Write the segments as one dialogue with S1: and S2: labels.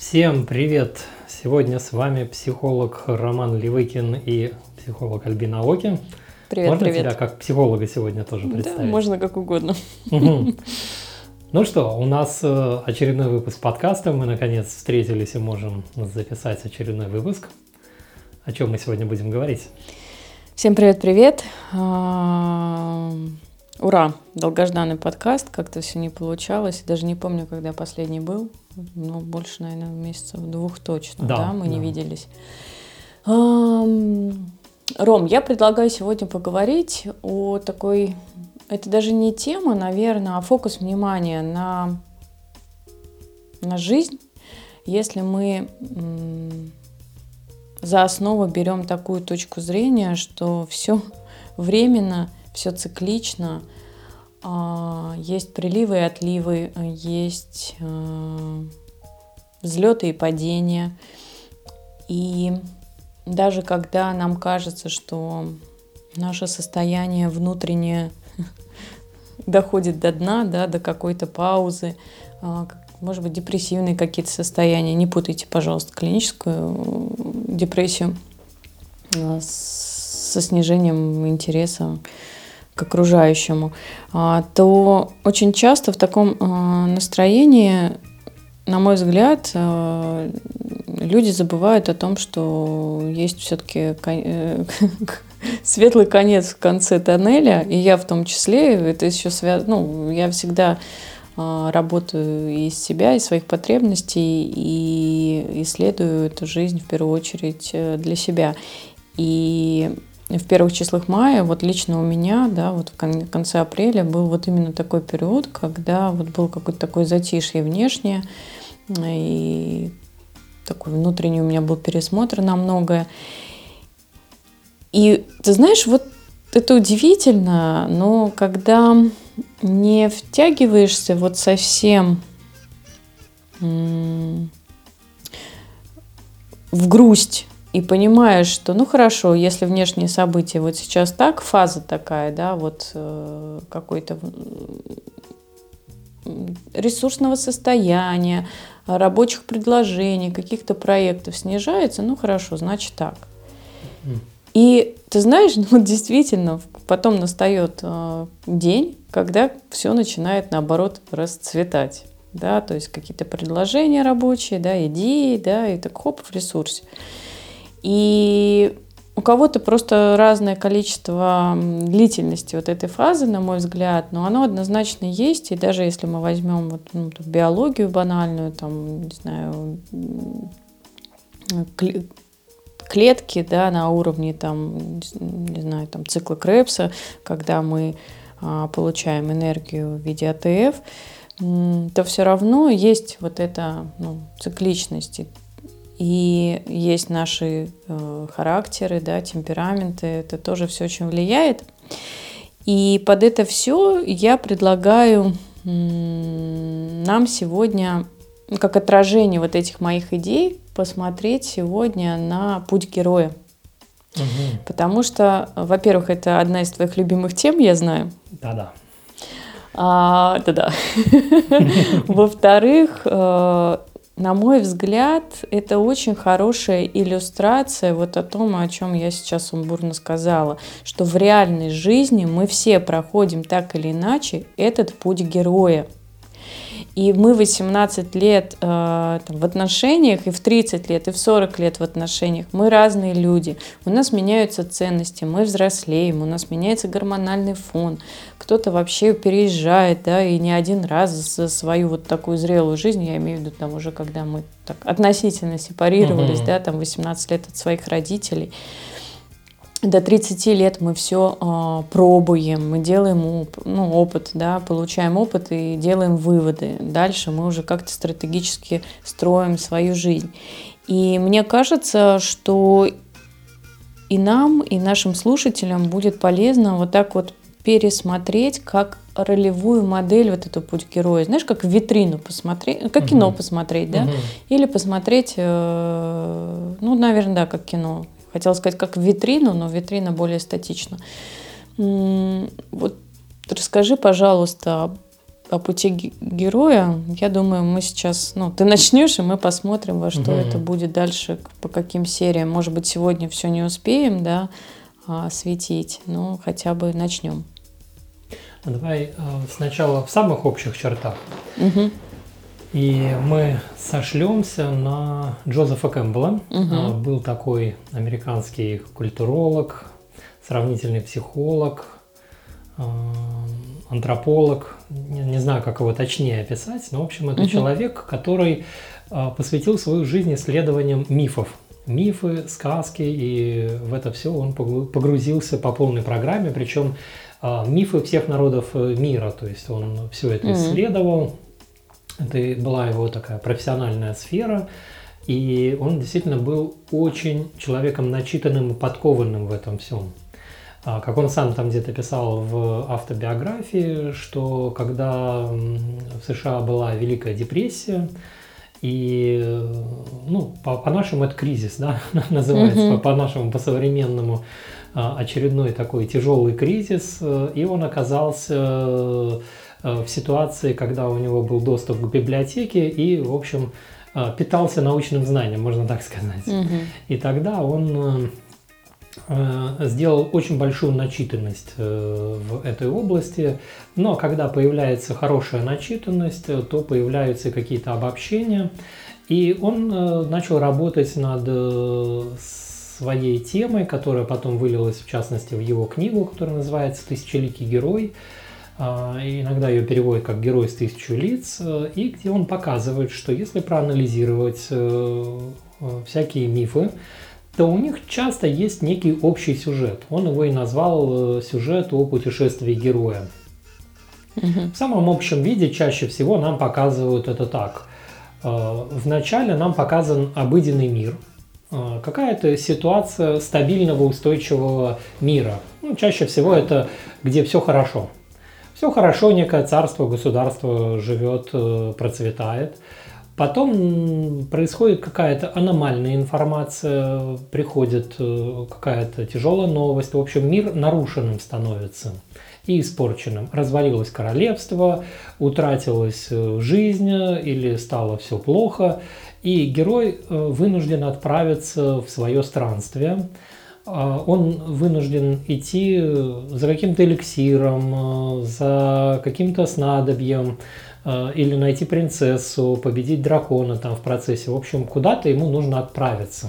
S1: Всем привет! Сегодня с вами психолог Роман Левыкин и психолог Альбина Оки.
S2: Привет,
S1: можно
S2: привет.
S1: тебя как психолога сегодня тоже представить?
S2: Да, можно как угодно.
S1: Угу. Ну что, у нас э, очередной выпуск подкаста. Мы наконец встретились и можем записать очередной выпуск. О чем мы сегодня будем говорить?
S2: Всем привет-привет. Ура! Долгожданный подкаст. Как-то все не получалось. Даже не помню, когда последний был. Ну, больше, наверное, месяцев двух точно. Да, да мы да. не виделись. Ром, я предлагаю сегодня поговорить о такой это даже не тема, наверное, а фокус внимания на, на жизнь. Если мы за основу берем такую точку зрения, что все временно, все циклично, а, есть приливы и отливы, есть а, взлеты и падения. И даже когда нам кажется, что наше состояние внутреннее доходит до дна, да, до какой-то паузы, а, может быть, депрессивные какие-то состояния. Не путайте, пожалуйста, клиническую депрессию а, со снижением интереса к окружающему, а, то очень часто в таком настроении, на мой взгляд, люди забывают о том, что есть все-таки э, светлый конец в конце тоннеля, и я в том числе, это еще связано, ну, я всегда а, работаю из себя, из своих потребностей и исследую эту жизнь в первую очередь э, для себя. И в первых числах мая, вот лично у меня, да, вот в конце апреля был вот именно такой период, когда вот был какой-то такой затишье внешнее, и такой внутренний у меня был пересмотр на многое. И ты знаешь, вот это удивительно, но когда не втягиваешься вот совсем в грусть и понимаешь, что ну хорошо, если внешние события вот сейчас так, фаза такая, да, вот э, какой-то ресурсного состояния, рабочих предложений, каких-то проектов снижается, ну хорошо, значит так. И ты знаешь, ну вот действительно, потом настает э, день, когда все начинает наоборот расцветать. Да, то есть какие-то предложения рабочие, да, идеи, да, и так хоп, в ресурсе. И у кого-то просто разное количество длительности вот этой фазы, на мой взгляд, но оно однозначно есть. И даже если мы возьмем вот, ну, биологию банальную, там, не знаю, клетки, да, на уровне там, не знаю, там цикла Крепса, когда мы а, получаем энергию в виде АТФ, то все равно есть вот эта ну, цикличность. И есть наши э, характеры, да, темпераменты, это тоже все очень влияет. И под это все я предлагаю нам сегодня, как отражение вот этих моих идей, посмотреть сегодня на путь героя. Угу. Потому что, во-первых, это одна из твоих любимых тем, я знаю.
S1: Да-да.
S2: А, да-да. Во-вторых, э, на мой взгляд, это очень хорошая иллюстрация вот о том, о чем я сейчас сумбурно сказала, что в реальной жизни мы все проходим так или иначе этот путь героя. И мы 18 лет э, там, в отношениях, и в 30 лет, и в 40 лет в отношениях. Мы разные люди. У нас меняются ценности, мы взрослеем, у нас меняется гормональный фон. Кто-то вообще переезжает, да, и не один раз за свою вот такую зрелую жизнь, я имею в виду там уже, когда мы так относительно сепарировались, угу. да, там 18 лет от своих родителей до 30 лет мы все э, а, пробуем, мы делаем оп ну, опыт, да, получаем опыт и делаем выводы. Дальше мы уже как-то стратегически строим свою жизнь. И мне кажется, что и нам, и нашим слушателям будет полезно вот так вот пересмотреть как ролевую модель вот эту путь героя. Знаешь, как витрину посмотреть, как кино посмотреть, да? Или посмотреть, э, ну, наверное, да, как кино Хотела сказать, как витрину, но витрина более статична. Вот расскажи, пожалуйста, о пути героя, я думаю, мы сейчас, ну, ты начнешь, и мы посмотрим, во что угу. это будет дальше, по каким сериям. Может быть, сегодня все не успеем, да, осветить, но хотя бы начнем.
S1: Давай э, сначала в самых общих чертах.
S2: Угу.
S1: И мы сошлемся на Джозефа Кэмпбелла.
S2: Угу.
S1: Был такой американский культуролог, сравнительный психолог, э, антрополог, не, знаю, как его точнее описать, но, в общем, это угу. человек, который э, посвятил свою жизнь исследованиям мифов. Мифы, сказки, и в это все он погрузился по полной программе, причем мифы всех народов э, мира, то есть он все это исследовал, это была его такая профессиональная сфера, и он действительно был очень человеком начитанным и подкованным в этом всем. А, как он сам там где-то писал в автобиографии, что когда в США была Великая депрессия, и, ну, по-нашему это кризис, да, называется, mm-hmm. по-нашему, по-современному а, очередной такой тяжелый кризис, и он оказался э, в ситуации, когда у него был доступ к библиотеке и, в общем, э, питался научным знанием, можно так сказать.
S2: Mm-hmm.
S1: И тогда он э, Э, сделал очень большую начитанность э, в этой области, но когда появляется хорошая начитанность, э, то появляются какие-то обобщения, и он начал работать над своей темой, которая потом вылилась в частности в его книгу, которая называется «Тысячеликий герой», иногда ее переводят как «Герой с тысячу лиц», и где он показывает, что если проанализировать всякие мифы, то у них часто есть некий общий сюжет. Он его и назвал э, сюжет о путешествии героя.
S2: Угу.
S1: В самом общем виде чаще всего нам показывают это так. Э, вначале нам показан обыденный мир, э, какая-то ситуация стабильного устойчивого мира. Ну, чаще всего это где все хорошо. Все хорошо, некое царство, государство живет, процветает. Потом происходит какая-то аномальная информация, приходит э, какая-то тяжелая новость. В общем, мир нарушенным становится и испорченным. Развалилось королевство, утратилась э, жизнь или стало все плохо. И герой э, вынужден отправиться в свое странствие. А он вынужден идти за каким-то эликсиром, за каким-то снадобьем, Э, или найти принцессу, победить дракона там в процессе. В общем, куда-то ему нужно отправиться.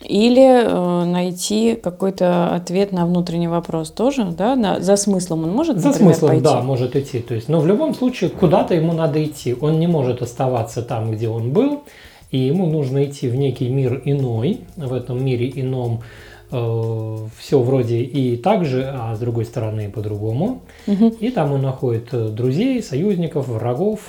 S2: Или э, найти какой-то ответ на внутренний вопрос тоже, да, на, за смыслом он может,
S1: За смыслом, пойти? да, может идти. То есть, но в любом случае куда-то ему надо идти. Он не может оставаться там, где он был, и ему нужно идти в некий мир иной. В этом мире ином э, все вроде и так же, а с другой стороны по-другому.
S2: Угу.
S1: И там он находит э, друзей, союзников, врагов.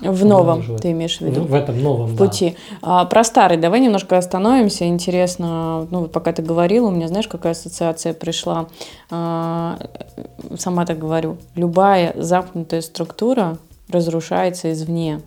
S2: В новом, ты имеешь в виду?
S1: В этом новом,
S2: пути. Да. А, про старый давай немножко остановимся. Интересно, ну, пока ты говорил, у меня, знаешь, какая ассоциация пришла? А, сама так говорю. Любая замкнутая структура разрушается извне.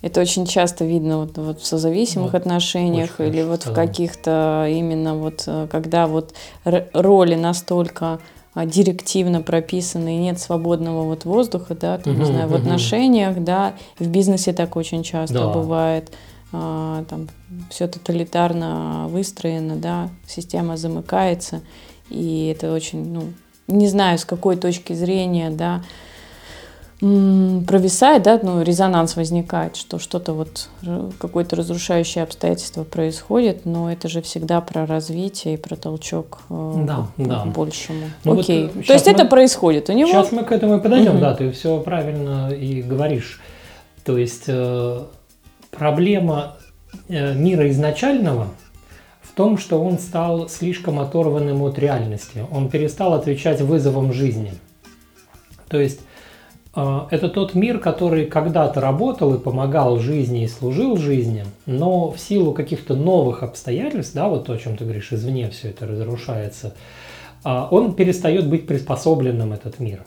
S2: Это очень часто видно вот, вот в созависимых вот, отношениях или вот в каких-то именно вот, э, когда вот роли настолько а, директивно прописаны и нет свободного вот воздуха, да, там, угу, не знаю, угу. в отношениях, да, в бизнесе так очень часто да. бывает, а, там все тоталитарно выстроено, да, система замыкается, и это очень, ну, не знаю, с какой точки зрения, да, провисает, да, ну, резонанс возникает, что что-то вот, э, какое-то разрушающее обстоятельство происходит, но это же всегда про развитие и про толчок
S1: э, да,
S2: к,
S1: да.
S2: большему. Ну, Окей, вот то есть мы, это происходит у него?
S1: Сейчас мы к этому и подойдем, угу. да, ты все правильно и говоришь. То есть э, проблема э, мира изначального в том, что он стал слишком оторванным от реальности, он перестал отвечать вызовам жизни. То есть это тот мир, который когда-то работал и помогал жизни и служил жизни, но в силу каких-то новых обстоятельств, да, вот то, о чем ты говоришь, извне все это разрушается, а, он перестает быть приспособленным, этот мир.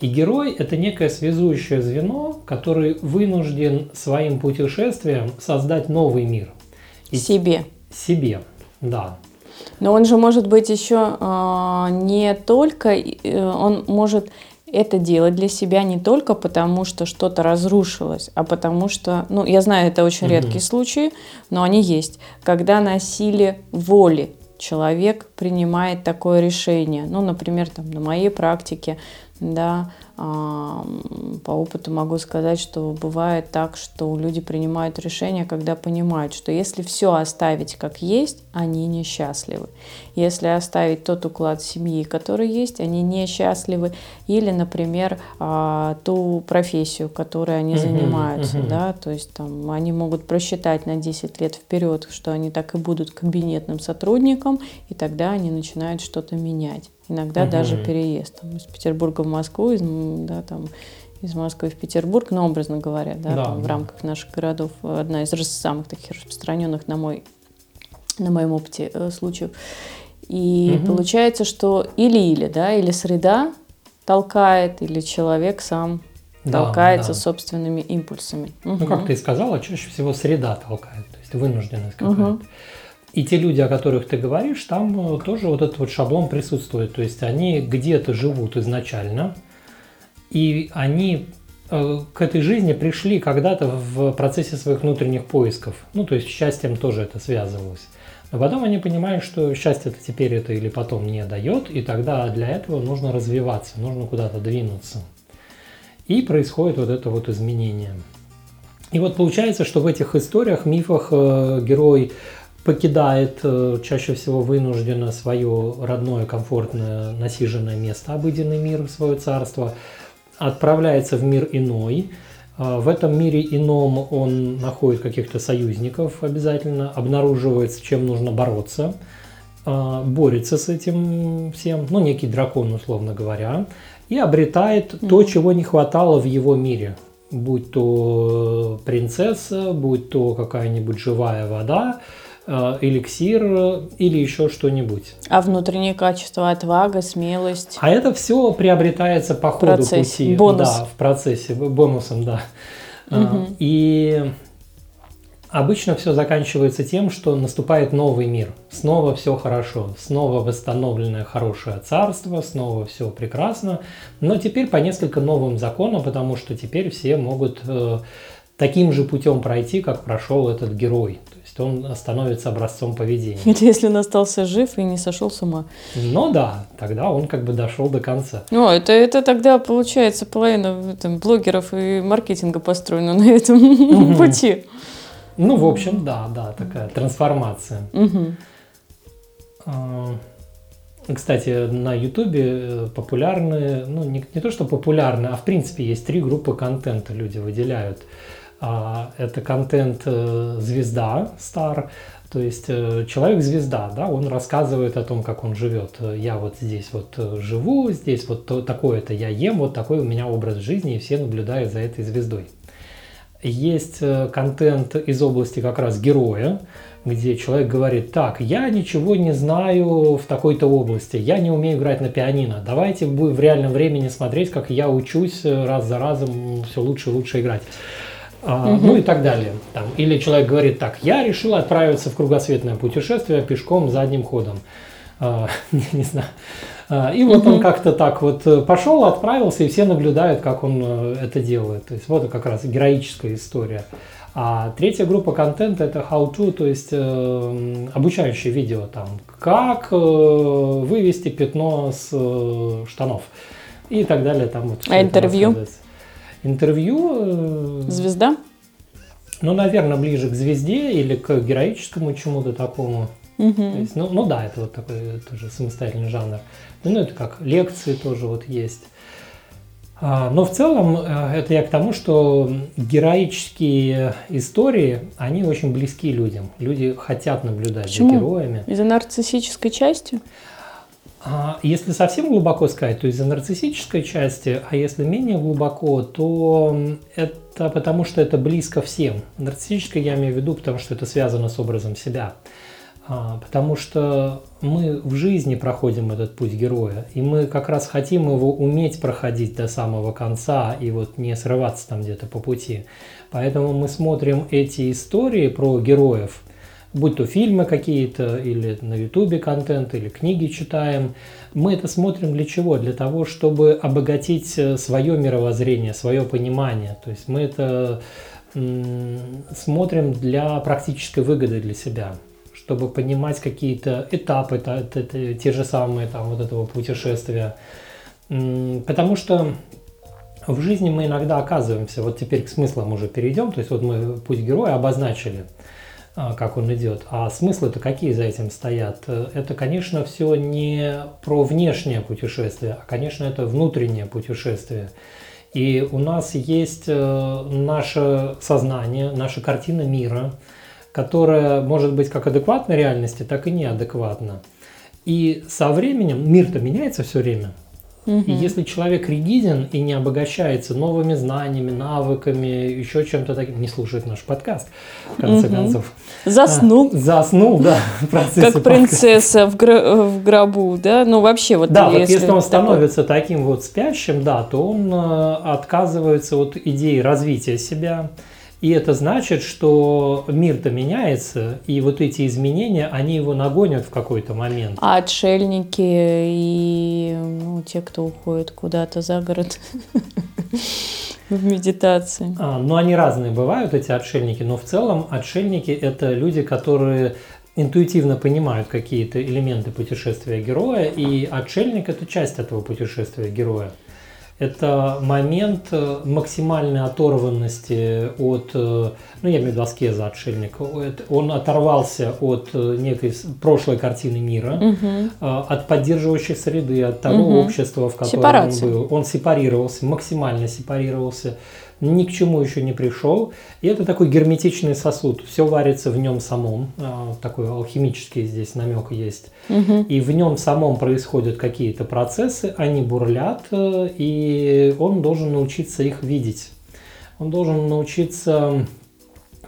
S1: И герой – это некое связующее звено, который вынужден своим путешествием создать новый мир.
S2: И себе.
S1: Себе, да.
S2: Но он же может быть еще э, не только, э, он может это делать для себя не только потому, что что-то разрушилось, а потому что, ну, я знаю, это очень угу. редкие случаи, но они есть, когда на силе воли человек принимает такое решение. Ну, например, там, на моей практике, да, по опыту могу сказать, что бывает так, что люди принимают решения, когда понимают, что если все оставить как есть, они несчастливы. Если оставить тот уклад семьи, который есть, они несчастливы. Или, например, а, ту профессию, которой они занимаются. Uh-huh. Да? То есть там, они могут просчитать на 10 лет вперед, что они так и будут кабинетным сотрудником, и тогда они начинают что-то менять иногда угу. даже переезд там, из Петербурга в Москву, из, да, там, из Москвы в Петербург, ну, образно говоря, да, да, там, да. в рамках наших городов, одна из самых таких распространенных на мой на моем опыте э, случаев. И угу. получается, что или-или, да, или среда толкает, или человек сам да, толкается да. собственными импульсами.
S1: Ну, угу. как ты сказала, чаще всего среда толкает, то есть вынужденность какая-то. Угу. И те люди, о которых ты говоришь, там э, тоже вот этот вот шаблон присутствует. То есть они где-то живут изначально, и они э, к этой жизни пришли когда-то в процессе своих внутренних поисков. Ну, то есть счастьем тоже это связывалось. Но потом они понимают, что счастье это теперь это или потом не дает, и тогда для этого нужно развиваться, нужно куда-то двинуться. И происходит вот это вот изменение. И вот получается, что в этих историях, мифах э, герой покидает э, чаще всего вынужденно свое родное, комфортное, насиженное место, обыденный мир, свое царство, отправляется в мир иной. Э, в этом мире ином он находит каких-то союзников обязательно, обнаруживает, с чем нужно бороться, э, борется с этим всем, ну, некий дракон, условно говоря, и обретает mm-hmm. то, чего не хватало в его мире. Будь то принцесса, будь то какая-нибудь живая вода, Э, эликсир или еще что-нибудь.
S2: А внутренние качества, отвага, смелость?
S1: А это все приобретается по ходу Процесс, пути. Бонус. Да, в процессе, бонусом, да. Угу. И обычно все заканчивается тем, что наступает новый мир. Снова все хорошо, снова восстановленное хорошее царство, снова все прекрасно. Но теперь по несколько новым законам, потому что теперь все могут э, таким же путем пройти, как прошел этот герой есть он становится образцом поведения.
S2: Это если он остался жив и не сошел с ума.
S1: Ну да, тогда он как бы дошел до конца.
S2: Ну, это, это тогда получается половина там, блогеров и маркетинга построена на этом угу. пути.
S1: Ну, в общем, да, да, такая трансформация. Угу. Кстати, на Ютубе э, популярны, ну не, не то что популярны, а в принципе есть три группы контента люди выделяют. А, это контент э, стар, то есть э, человек-звезда, да, он рассказывает о том, как он живет. Я вот здесь вот э, живу, здесь вот такое-то я ем, вот такой у меня образ жизни, и все наблюдают за этой звездой. Есть контент из области как раз героя, где человек говорит, так, я ничего не знаю в такой-то области, я не умею играть на пианино, давайте будем в реальном времени смотреть, как я учусь раз за разом все лучше и лучше играть угу. ну и так далее. Там. Или человек говорит так, я решил отправиться в кругосветное путешествие пешком задним ходом. А, не, знаю. А, и вот угу. он как-то так вот э, пошел, отправился, и все наблюдают, как он э, это делает. То есть вот как раз героическая история. А третья группа контента это how-to, то есть э, обучающие видео там, как э, вывести пятно с э, штанов и так далее. Там вот
S2: а интервью?
S1: Интервью.
S2: Э, Звезда?
S1: Ну, наверное, ближе к звезде или к героическому чему-то такому. Угу. То есть, ну, ну да, это вот такой тоже самостоятельный жанр. Ну, это как лекции тоже вот есть. А, но в целом э, это я к тому, что героические истории, они очень близки людям. Люди хотят наблюдать Почему? за героями.
S2: Из-за нарциссической части?
S1: А, если совсем глубоко сказать, то из-за нарциссической части, а если менее глубоко, то это потому, что это близко всем. Нарциссической я имею в виду, потому что это связано с образом себя. А, потому что мы в жизни проходим этот путь героя, и мы как раз хотим его уметь проходить до самого конца и вот не срываться там где-то по пути. Поэтому мы смотрим эти истории про героев – будь то фильмы какие-то, или на Ютубе контент, или книги читаем, мы это смотрим для чего? Для того, чтобы обогатить э, свое мировоззрение, свое понимание. То есть мы это смотрим для практической выгоды для себя, чтобы понимать какие-то этапы, это, это, это, те же самые там вот этого путешествия. Потому что в жизни мы иногда оказываемся, вот теперь к смыслам уже перейдем, то есть вот мы путь героя обозначили, как он идет. А смыслы-то какие за этим стоят? Это, конечно, все не про внешнее путешествие, а, конечно, это внутреннее путешествие. И у нас есть э, наше сознание, наша картина мира, которая может быть как адекватна реальности, так и неадекватна. И со временем мир-то меняется все время. Угу. И если человек ригиден и не обогащается новыми знаниями, навыками, еще чем-то таким, не слушает наш подкаст, в конце угу. концов.
S2: Заснул.
S1: А, заснул, да.
S2: Как принцесса в, гро- в гробу, да? Ну, вообще вот
S1: Да, если вот если он становится таким вот спящим, да, то он э, отказывается от идеи развития себя, и это значит, что мир-то меняется, и вот эти изменения, они его нагонят в какой-то момент.
S2: А отшельники и ну, те, кто уходит куда-то за город в медитации.
S1: А, ну, они разные бывают, эти отшельники, но в целом отшельники – это люди, которые интуитивно понимают какие-то элементы путешествия героя, и отшельник – это часть этого путешествия героя это момент э, максимальной оторванности от, э, ну я имею в виду аскеза отшельника, он оторвался от э, некой прошлой картины мира, угу. от поддерживающей среды, от того угу. общества, в котором Сепарация. он был. Он сепарировался, максимально сепарировался ни к чему еще не пришел. И это такой герметичный сосуд. Все варится в нем самом. А, такой алхимический здесь намек есть. Угу. И в нем самом происходят какие-то процессы, они бурлят, э, и он должен научиться их видеть. Он должен научиться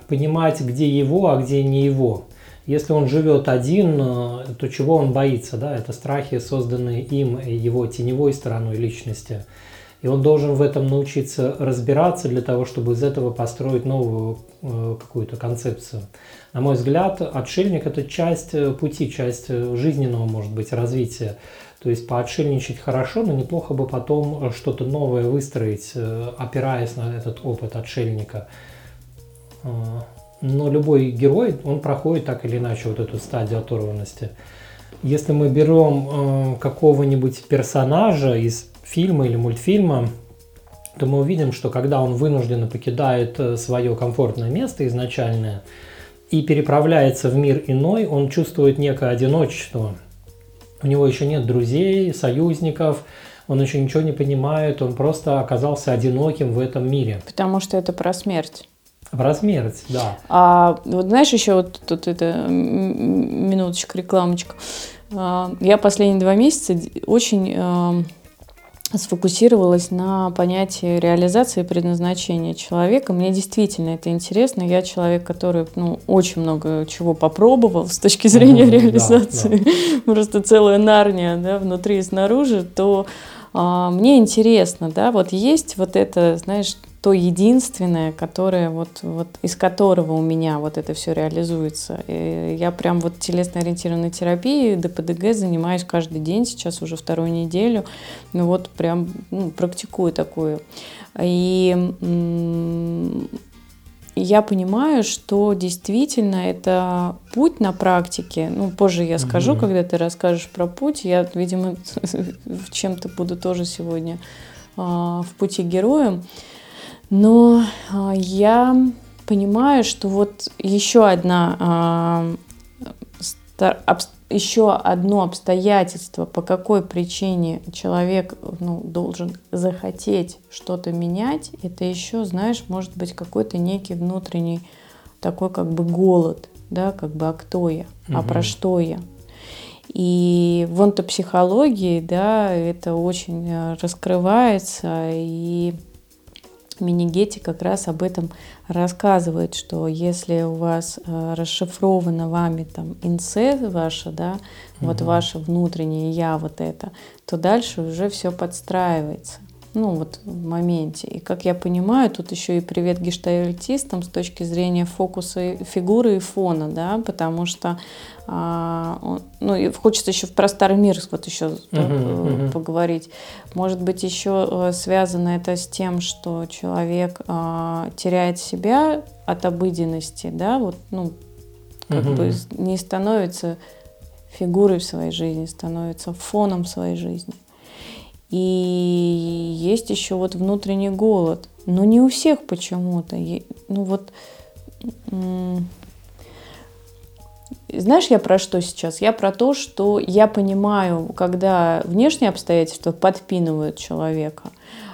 S1: понимать, где его, а где не его. Если он живет один, э, то чего он боится? Да? Это страхи, созданные им, его теневой стороной личности. И он должен в этом научиться разбираться для того, чтобы из этого построить новую э, какую-то концепцию. На мой взгляд, отшельник – это часть э, пути, часть э, жизненного, может быть, развития. То есть поотшельничать хорошо, но неплохо бы потом что-то новое выстроить, опираясь на этот опыт отшельника. Но любой герой, он проходит так или иначе вот эту стадию оторванности. Если мы берем какого-нибудь персонажа из фильма или мультфильма, то мы увидим, что когда он вынужденно покидает э, свое комфортное место изначальное и переправляется в мир иной, он чувствует некое одиночество. У него еще нет друзей, союзников, он еще ничего не понимает, он просто оказался одиноким в этом мире.
S2: Потому что это про смерть.
S1: Про смерть, да.
S2: А вот знаешь, еще вот тут это минуточка, рекламочка. А, я последние два месяца очень э, сфокусировалась на понятии реализации предназначения человека. Мне действительно это интересно. Я человек, который ну, очень много чего попробовал с точки зрения mm-hmm, реализации. Да, да. Просто целая нарния да, внутри и снаружи. То а, мне интересно, да, вот есть вот это, знаешь, то единственное, которое вот, вот из которого у меня вот это все реализуется. И я прям вот телесно-ориентированной терапией, ДПДГ занимаюсь каждый день, сейчас уже вторую неделю. Ну вот прям ну, практикую такую. И я понимаю, что действительно это путь на практике. Ну, позже я скажу, угу. когда ты расскажешь про путь. Я, видимо, чем-то буду тоже сегодня а, в пути героем. Но а, я понимаю, что вот еще одна а, еще одно обстоятельство, по какой причине человек ну, должен захотеть что-то менять, это еще, знаешь, может быть какой-то некий внутренний такой как бы голод, да, как бы а кто я, угу. а про что я. И в онтопсихологии, да, это очень э, раскрывается, и Минигети как раз об этом рассказывает, что если у вас э, расшифровано вами там инсе ваше, да, угу. вот ваше внутреннее я, вот это, то дальше уже все подстраивается. Ну вот в моменте. И как я понимаю, тут еще и привет гештальтистам с точки зрения фокуса фигуры и фона, да, потому что а, ну, и хочется еще про старый мир вот еще uh-huh, uh-huh. поговорить. Может быть, еще э, связано это с тем, что человек а, теряет себя от обыденности, да, вот, ну, как uh-huh. бы не становится фигурой в своей жизни, становится фоном своей жизни. И есть еще вот внутренний голод. Но не у всех почему-то. Ну вот... Знаешь, я про что сейчас? Я про то, что я понимаю, когда внешние обстоятельства подпинывают человека,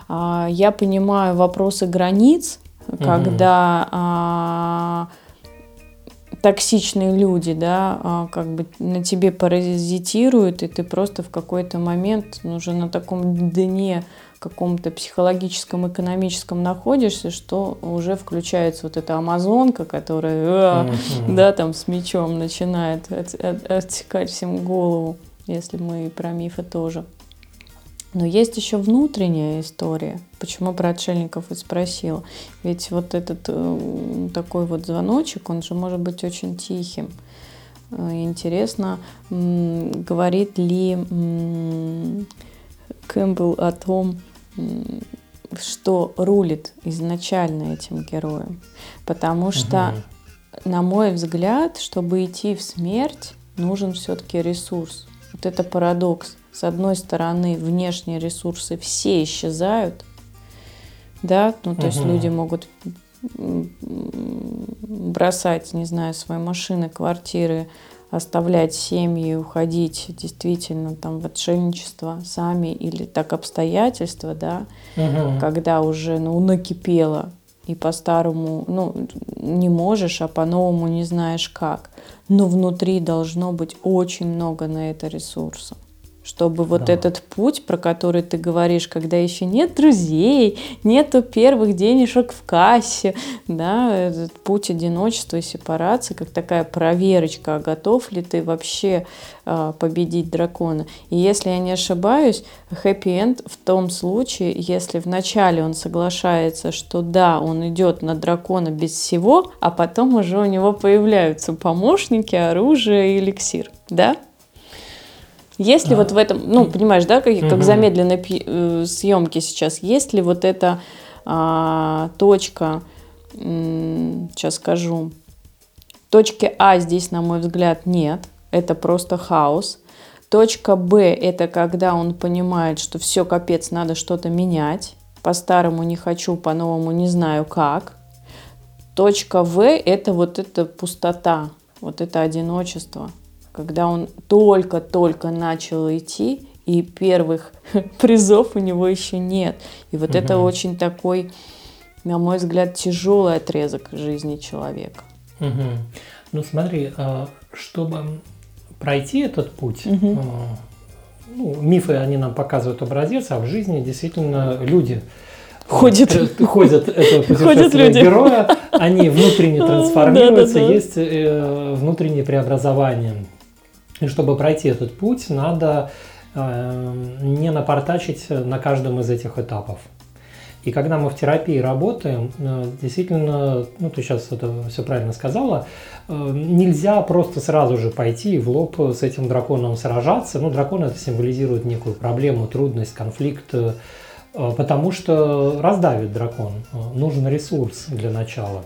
S2: а, я понимаю вопросы границ, когда угу токсичные люди, да, а, как бы на тебе паразитируют, и ты просто в какой-то момент ну, уже на таком дне каком-то психологическом, экономическом находишься, что уже включается вот эта амазонка, которая, mm-hmm. да, там с мечом начинает от, от, отсекать всем голову, если мы про мифы тоже. Но есть еще внутренняя история. Почему про отшельников и спросила? Ведь вот этот э, такой вот звоночек, он же может быть очень тихим. Э, интересно, говорит ли Кэмпбелл о том, что рулит изначально этим героем. Потому что, угу. на мой взгляд, чтобы идти в смерть, нужен все-таки ресурс. Вот это парадокс с одной стороны, внешние ресурсы все исчезают, да, ну, то угу. есть люди могут бросать, не знаю, свои машины, квартиры, оставлять семьи, уходить действительно там в отшельничество сами или так обстоятельства, да, угу. когда уже ну, накипело и по-старому, ну, не можешь, а по-новому не знаешь как. Но внутри должно быть очень много на это ресурсов чтобы вот да. этот путь, про который ты говоришь, когда еще нет друзей, нету первых денежек в кассе, да, этот путь одиночества и сепарации, как такая проверочка, а готов ли ты вообще а, победить дракона. И если я не ошибаюсь, хэппи-энд в том случае, если вначале он соглашается, что да, он идет на дракона без всего, а потом уже у него появляются помощники, оружие и эликсир, да? Есть ли а, вот в этом, ну, понимаешь, да, как, как замедленной э, съемки сейчас, есть ли вот эта а, точка, м, сейчас скажу, точки А здесь, на мой взгляд, нет, это просто хаос. Точка Б – это когда он понимает, что все, капец, надо что-то менять. По-старому не хочу, по-новому не знаю как. Точка В – это вот эта пустота, вот это одиночество – когда он только-только начал идти, и первых призов у него еще нет. И вот угу. это очень такой, на мой взгляд, тяжелый отрезок жизни человека.
S1: Угу. Ну смотри, а, чтобы пройти этот путь, угу. ну, мифы, они нам показывают образец, а в жизни действительно люди
S2: ходят,
S1: э, ходят это путешествие героя, они внутренне трансформируются, есть э, внутреннее преобразование. И чтобы пройти этот путь, надо э, не напортачить на каждом из этих этапов. И когда мы в терапии работаем, э, действительно, ну ты сейчас это все правильно сказала, э, нельзя просто сразу же пойти в лоб с этим драконом сражаться. Ну, дракон это символизирует некую проблему, трудность, конфликт, потому что раздавит дракон. Нужен ресурс для начала.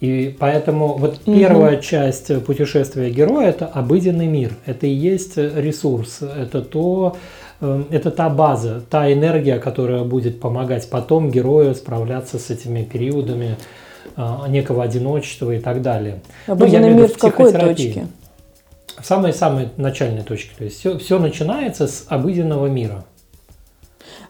S1: И поэтому вот угу. первая часть путешествия героя – это обыденный мир. Это и есть ресурс, это то, э, это та база, та энергия, которая будет помогать потом герою справляться с этими периодами э, некого одиночества и так далее.
S2: Ну, обыденный ну, мир в, в какой точке?
S1: В самой-самой начальной точке. То есть все, все начинается с обыденного мира.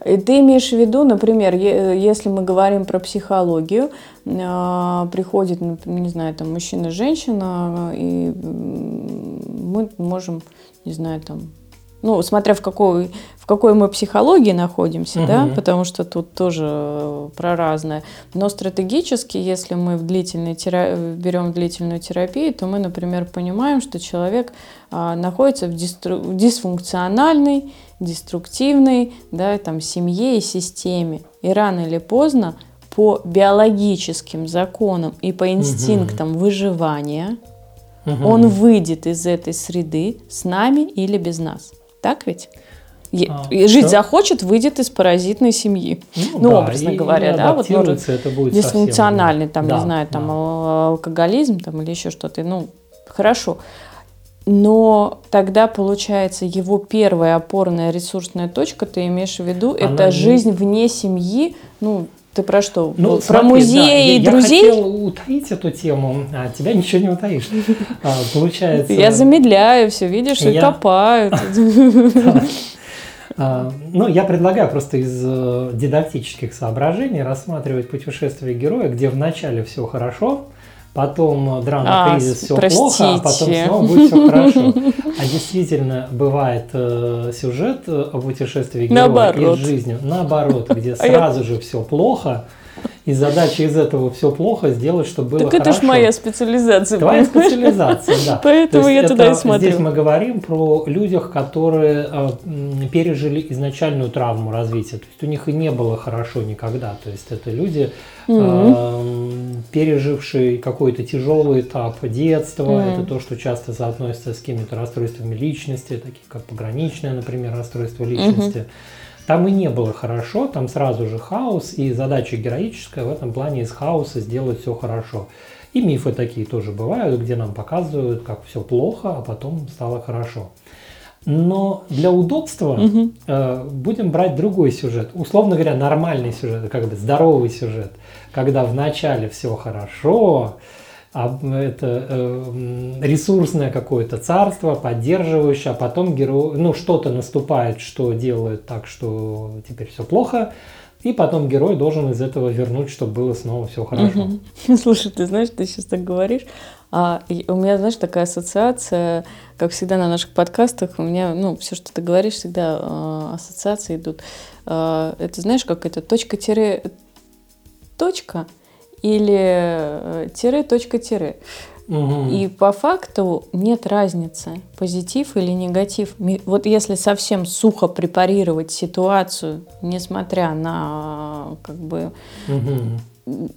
S2: Ты имеешь в виду, например, если мы говорим про психологию, а, приходит, не знаю, там мужчина, женщина, и мы можем, не знаю, там ну, смотря в какой, в какой мы психологии находимся, угу. да, потому что тут тоже э, про разное. Но стратегически, если мы в длительной терапии, берем длительную терапию, то мы, например, понимаем, что человек а, находится в, дистру, в дисфункциональной, деструктивной, да, там, семье и системе. И рано или поздно по биологическим законам и по инстинктам угу. выживания угу. он выйдет из этой среды с нами или без нас. Так ведь? А, жить все? захочет, выйдет из паразитной семьи. Ну, ну да, образно говоря, да, вот может это будет дисфункциональный, совсем, там, да, не знаю, там да. алкоголизм там, или еще что-то. Ну, хорошо. Но тогда, получается, его первая опорная ресурсная точка, ты имеешь в виду, Она это жизнь вне семьи, ну, ты про что? Ну, про смотри, музей да, и я, друзей?
S1: Я хотел утаить эту тему, а тебя ничего не утаишь. А, получается...
S2: Я замедляю все, видишь, и копают.
S1: А, ну, я предлагаю просто из э, дидактических соображений рассматривать путешествие героя, где вначале все хорошо, потом драма, а, кризис, все простите. плохо, а потом снова будет все хорошо. А действительно бывает э, сюжет э, о путешествии героя наоборот. из жизни наоборот, где сразу же все плохо, и задача из этого все плохо сделать, чтобы было
S2: так хорошо.
S1: Так это
S2: ж моя специализация.
S1: Твоя специализация, да.
S2: Поэтому я туда и смотрю.
S1: Здесь мы говорим про людях, которые э, пережили изначальную травму развития. То есть у них и не было хорошо никогда. То есть это люди, э, пережившие какой-то тяжелый этап детства. Это то, что часто соотносится с какими-то расстройствами личности, такие как пограничное, например, расстройство личности. Там и не было хорошо, там сразу же хаос, и задача героическая в этом плане из хаоса сделать все хорошо. И мифы такие тоже бывают, где нам показывают, как все плохо, а потом стало хорошо. Но для удобства угу. э, будем брать другой сюжет. Условно говоря, нормальный сюжет, как бы здоровый сюжет, когда вначале все хорошо, а это э, ресурсное какое-то царство, поддерживающее, а потом герой, ну, что-то наступает, что делает так, что теперь все плохо, и потом герой должен из этого вернуть, чтобы было снова все хорошо.
S2: Слушай, ты знаешь, ты сейчас так говоришь, а у меня, знаешь, такая ассоциация, как всегда на наших подкастах, у меня, ну, все, что ты говоришь, всегда э, ассоциации идут. Э, это, знаешь, как это точка-тире точка, или э, тире, точка, тире. Угу. И по факту нет разницы, позитив или негатив. Вот если совсем сухо препарировать ситуацию, несмотря на как бы угу.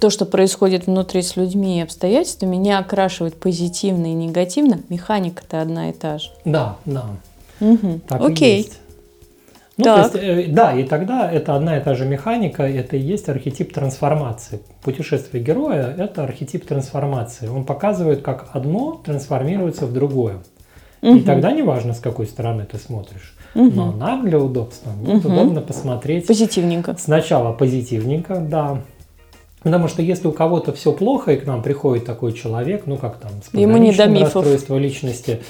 S2: то, что происходит внутри с людьми и обстоятельствами, не окрашивать позитивно и негативно, механика-то одна и та же.
S1: Да, да.
S2: Угу. Так Окей. И есть.
S1: Ну, так. то есть, э, да, и тогда это одна и та же механика, это и есть архетип трансформации. Путешествие героя – это архетип трансформации. Он показывает, как одно трансформируется в другое. Угу. И тогда не важно, с какой стороны ты смотришь. Угу. Но нам для удобства будет угу. удобно посмотреть.
S2: Позитивненько.
S1: Сначала позитивненько, да. Потому что если у кого-то все плохо, и к нам приходит такой человек, ну как там, с
S2: Ему не до
S1: расстройство личности,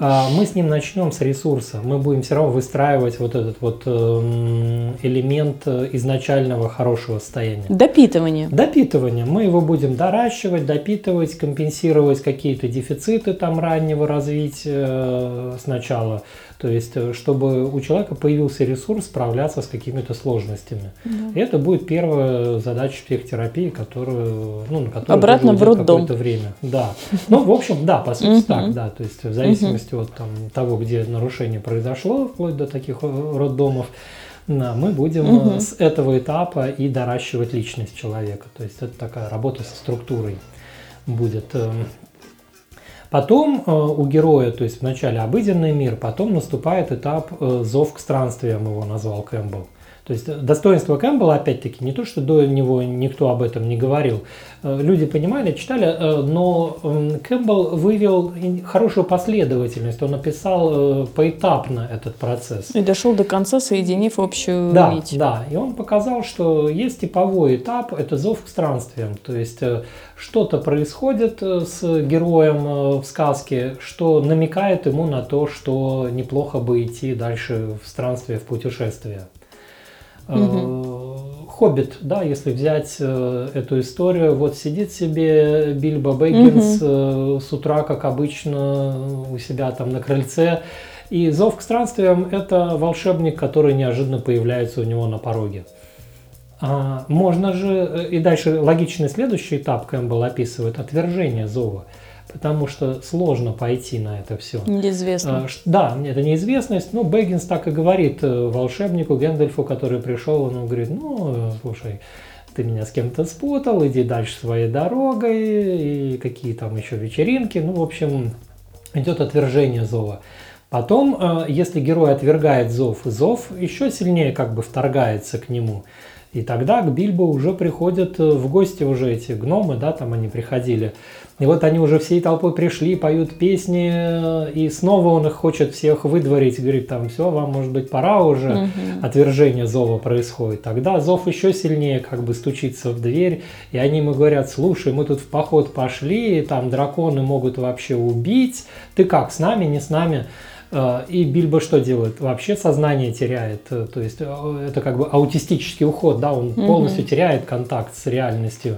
S1: а, мы с ним начнем с ресурса. Мы будем все равно выстраивать вот этот вот эм, элемент изначального хорошего состояния.
S2: Допитывание.
S1: Допитывание. Мы его будем доращивать, допитывать, компенсировать какие-то дефициты там раннего развития э, сначала то есть, э, чтобы у человека появился ресурс справляться с какими-то сложностями. Да. И это будет первая задача психотерапии, которую, ну, на которую
S2: Обратно в роддом.
S1: какое-то время. Да. Ну, в общем, да, по сути так, да. То есть, в зависимости от там, того, где нарушение произошло, вплоть до таких э, роддомов, мы будем угу. с этого этапа и доращивать личность человека. То есть это такая работа со структурой будет. Потом э, у героя, то есть вначале обыденный мир, потом наступает этап э, зов к странствиям, его назвал Кэмпбелл. То есть достоинство Кэмпбелла, опять-таки, не то, что до него никто об этом не говорил. Э, люди понимали, читали, э, но Кэмпбелл вывел хорошую последовательность. Он написал э, поэтапно этот процесс.
S2: И дошел до конца, соединив общую
S1: да,
S2: нить.
S1: Да, и он показал, что есть типовой этап, это зов к странствиям. То есть что-то происходит с героем в сказке, что намекает ему на то, что неплохо бы идти дальше в странствие, в путешествие. Угу. Хоббит, да, если взять э, эту историю, вот сидит себе Бильбо Бэггинс угу. с утра, как обычно, у себя там на крыльце, И зов к странствиям – это волшебник, который неожиданно появляется у него на пороге. А, можно же, э, и дальше логичный следующий этап Кэмпбелл описывает, отвержение зова. Потому что сложно пойти на это все.
S2: Неизвестно.
S1: А, да, это неизвестность. Ну, Бэггинс так и говорит э, волшебнику Гэндальфу, который пришел, он говорит, ну, слушай, ты меня с кем-то спутал, иди дальше своей дорогой, и какие там еще вечеринки. Ну, в общем, идет отвержение зова. Потом, э, если герой отвергает зов, зов еще сильнее как бы вторгается к нему. И тогда к Бильбо уже приходят э, в гости уже эти гномы, да, там они приходили. И вот они уже всей толпой пришли, поют песни, э, и снова он их хочет всех выдворить, говорит, там, все, вам, может быть, пора уже, угу. отвержение зова происходит. Тогда зов еще сильнее как бы стучится в дверь, и они ему говорят, слушай, мы тут в поход пошли, там драконы могут вообще убить, ты как, с нами, не с нами? Э, и Бильбо что делает? Вообще сознание теряет. Э, то есть э, это как бы аутистический уход, да, он угу. полностью теряет контакт с реальностью.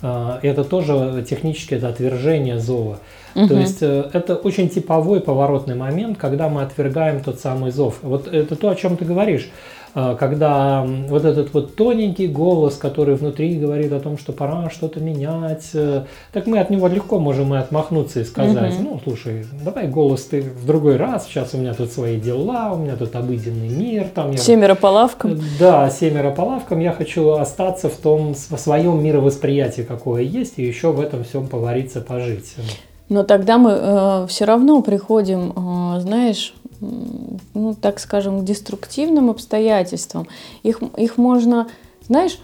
S1: Это тоже технически это отвержение зова. Угу. То есть это очень типовой поворотный момент, когда мы отвергаем тот самый зов. Вот это то, о чем ты говоришь. А, когда вот этот вот тоненький голос, который внутри говорит о том, что пора что-то менять, э, так мы от него легко можем и отмахнуться и сказать, угу. ну, слушай, давай голос ты в другой раз, сейчас у меня тут свои дела, у меня тут обыденный мир. Там
S2: я... Семеро по лавкам.
S1: Да, семеро по лавкам, я хочу остаться в том, в своем мировосприятии, какое есть, и еще в этом всем повариться, пожить.
S2: Но тогда мы э, все равно приходим, э, знаешь, ну, так скажем, к деструктивным обстоятельствам. Их, их можно, знаешь,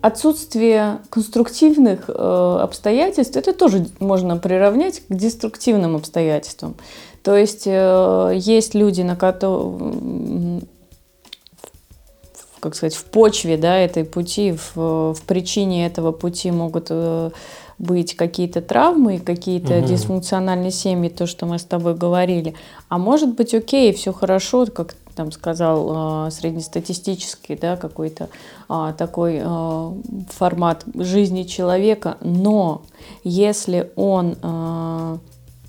S2: отсутствие конструктивных э, обстоятельств, это тоже можно приравнять к деструктивным обстоятельствам. То есть э, есть люди, на которые как сказать, в почве да, этой пути, в, в причине этого пути могут э, быть какие-то травмы, какие-то угу. дисфункциональные семьи, то, что мы с тобой говорили. А может быть, окей, все хорошо, как там сказал э, среднестатистический, да, какой-то э, такой э, формат жизни человека, но если он э,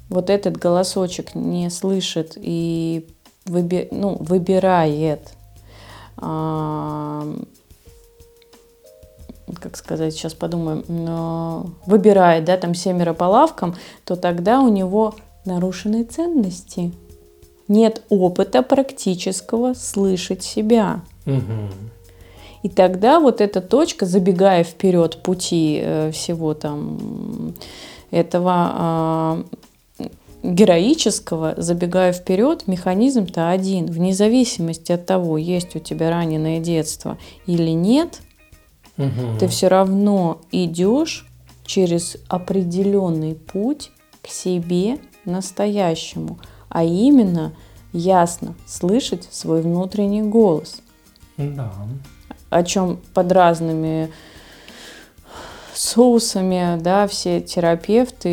S2: вот этот голосочек не слышит и выби ну, выбирает как сказать, сейчас подумаем, выбирает, да, там семеро по лавкам, то тогда у него нарушены ценности. Нет опыта практического слышать себя. И тогда вот эта точка, забегая вперед пути э, всего там этого а, героического, забегая вперед, механизм-то один. Вне зависимости от того, есть у тебя раненое детство или нет, угу. ты все равно идешь через определенный путь к себе настоящему, а именно ясно слышать свой внутренний голос.
S1: Да.
S2: О чем под разными соусами, да, все терапевты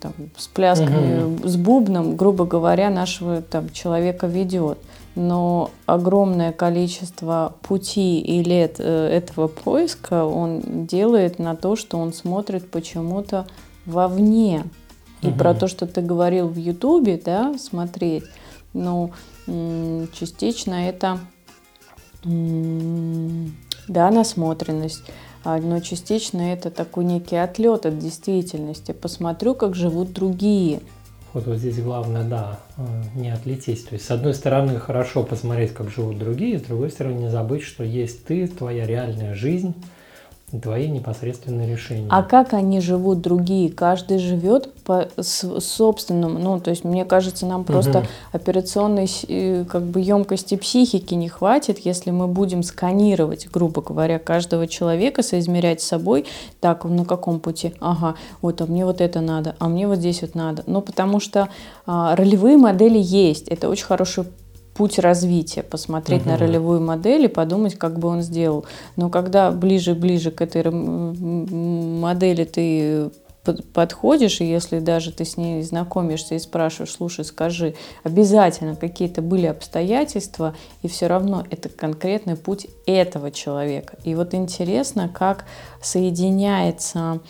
S2: там, с плясками, угу. с бубном, грубо говоря, нашего там, человека ведет. Но огромное количество пути и лет э, этого поиска он делает на то, что он смотрит почему-то вовне. И угу. про то, что ты говорил в Ютубе, да, смотреть, ну, частично это, да, насмотренность а, но частично это такой некий отлет от действительности. Посмотрю, как живут другие.
S1: Вот, вот здесь главное, да, э, не отлететь. То есть, с одной стороны, хорошо посмотреть, как живут другие, с другой стороны, не забыть, что есть ты, твоя реальная жизнь, твои непосредственные решения.
S2: А как они живут другие? Каждый живет по собственному. Ну, то есть, мне кажется, нам просто угу. операционной э, как бы емкости психики не хватит, если мы будем сканировать, грубо говоря, каждого человека, соизмерять с собой. Так, на каком пути? Ага, вот, а мне вот это надо, а мне вот здесь вот надо. Ну, потому что а, ролевые модели есть. Это очень хороший путь развития, посмотреть угу. на ролевую модель и подумать, как бы он сделал. Но когда ближе-ближе к этой модели ты подходишь, и если даже ты с ней знакомишься и спрашиваешь, слушай, скажи, обязательно какие-то были обстоятельства, и все равно это конкретный путь этого человека. И вот интересно, как соединяется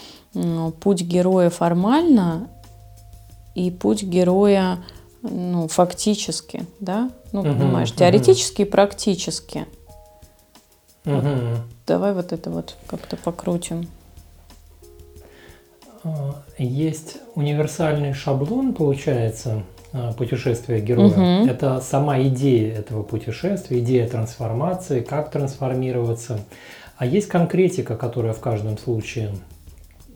S2: путь героя формально и путь героя, ну, фактически, да? Ну, угу, понимаешь, теоретически угу. и практически.
S1: Угу. Вот,
S2: давай вот это вот как-то покрутим.
S1: А, есть универсальный шаблон, получается, а, путешествия героя. Угу. Это сама идея этого путешествия, идея трансформации, как трансформироваться. А есть конкретика, которая в каждом случае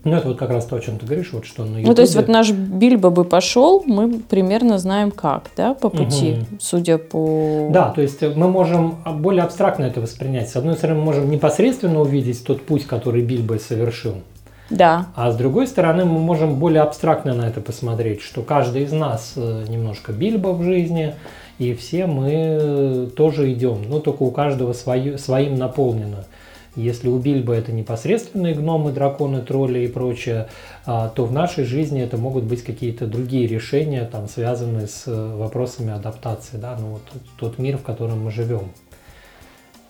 S1: ну, это вот как раз то, о чем ты говоришь, вот что на YouTube.
S2: Ну, то есть вот наш Бильбо бы пошел, мы примерно знаем как, да, по пути, угу. судя по...
S1: Да, то есть мы можем более абстрактно это воспринять. С одной стороны, мы можем непосредственно увидеть тот путь, который Бильбо совершил.
S2: Да.
S1: А с другой стороны, мы можем более абстрактно на это посмотреть, что каждый из нас э, немножко Бильбо в жизни, и все мы тоже идем, но только у каждого свое, своим наполнено. Если у Бильбо это непосредственные гномы, драконы, тролли и прочее, а, то в нашей жизни это могут быть какие-то другие решения, там, связанные с э, вопросами адаптации, да, ну, вот тот мир, в котором мы живем.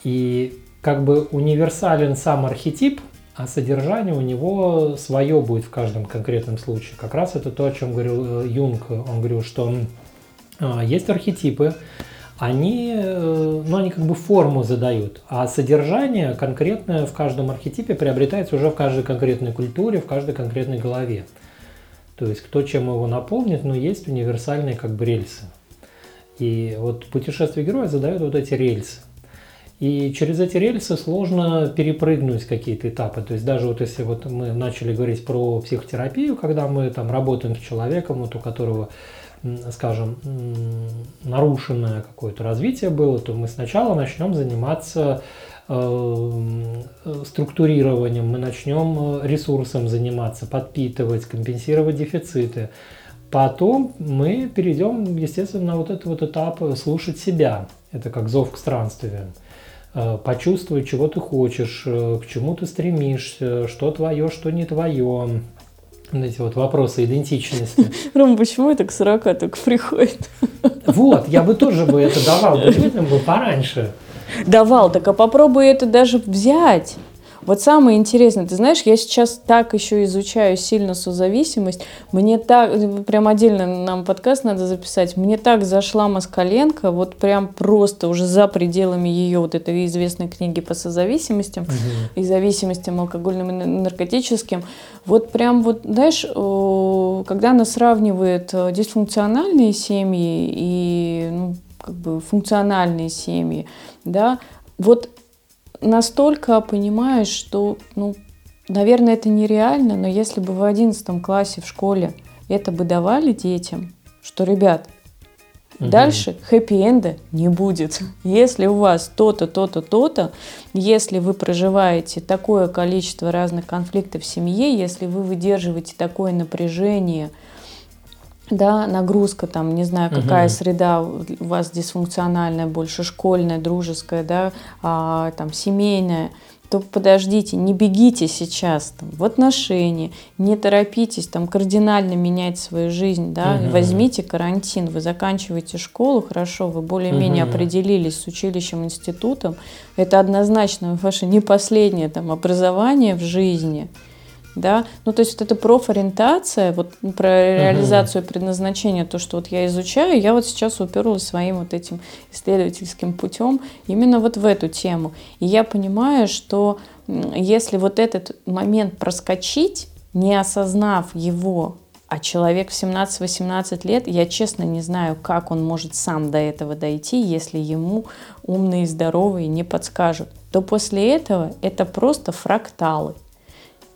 S1: И как бы универсален сам архетип, а содержание у него свое будет в каждом конкретном случае. Как раз это то, о чем говорил э, Юнг. Он говорил, что а, есть архетипы, они, э, ну, они как бы форму задают, а содержание конкретное в каждом архетипе приобретается уже в каждой конкретной культуре, в каждой конкретной голове. То есть кто чем его наполнит, но есть универсальные как бы рельсы. И вот путешествие героя задает вот эти рельсы. И через эти рельсы сложно перепрыгнуть какие-то этапы. То есть даже вот если вот мы начали говорить про психотерапию, когда мы там работаем с человеком, вот у которого скажем, нарушенное какое-то развитие было, то мы сначала начнем заниматься э, структурированием, мы начнем э, ресурсом заниматься, подпитывать, компенсировать дефициты. Потом мы перейдем, естественно, на вот этот вот этап слушать себя. Это как зов к странствиям. Э, почувствовать, чего ты хочешь, к чему ты стремишься, что твое, что не твое, эти вот вопросы идентичности.
S2: Рома, почему это к 40 только приходит?
S1: Вот, я бы тоже бы это давал, бы был пораньше.
S2: Давал, так а попробуй это даже взять. Вот самое интересное, ты знаешь, я сейчас так еще изучаю сильно созависимость. Мне так, прям отдельно нам подкаст надо записать. Мне так зашла Москаленко, вот прям просто уже за пределами ее вот этой известной книги по созависимостям угу. и зависимостям алкогольным и наркотическим. Вот прям вот, знаешь, когда она сравнивает э, дисфункциональные семьи и ну, как бы функциональные семьи, да, вот настолько понимаешь, что, ну, наверное, это нереально, но если бы в одиннадцатом классе в школе это бы давали детям, что, ребят, угу. дальше хэппи-энда не будет. Если у вас то-то, то-то, то-то, если вы проживаете такое количество разных конфликтов в семье, если вы выдерживаете такое напряжение – да, нагрузка там, не знаю, какая угу. среда у вас дисфункциональная, больше школьная, дружеская, да, а, там семейная, то подождите, не бегите сейчас там, в отношения, не торопитесь там кардинально менять свою жизнь, да, угу. возьмите карантин, вы заканчиваете школу, хорошо, вы более-менее угу. определились с училищем, институтом, это однозначно ваше не последнее там образование в жизни, да, ну то есть вот эта профориентация, вот про реализацию предназначения, то, что вот я изучаю, я вот сейчас уперлась своим вот этим исследовательским путем именно вот в эту тему. И я понимаю, что если вот этот момент проскочить, не осознав его, а человек в 17-18 лет, я честно не знаю, как он может сам до этого дойти, если ему умные и здоровые не подскажут, то после этого это просто фракталы.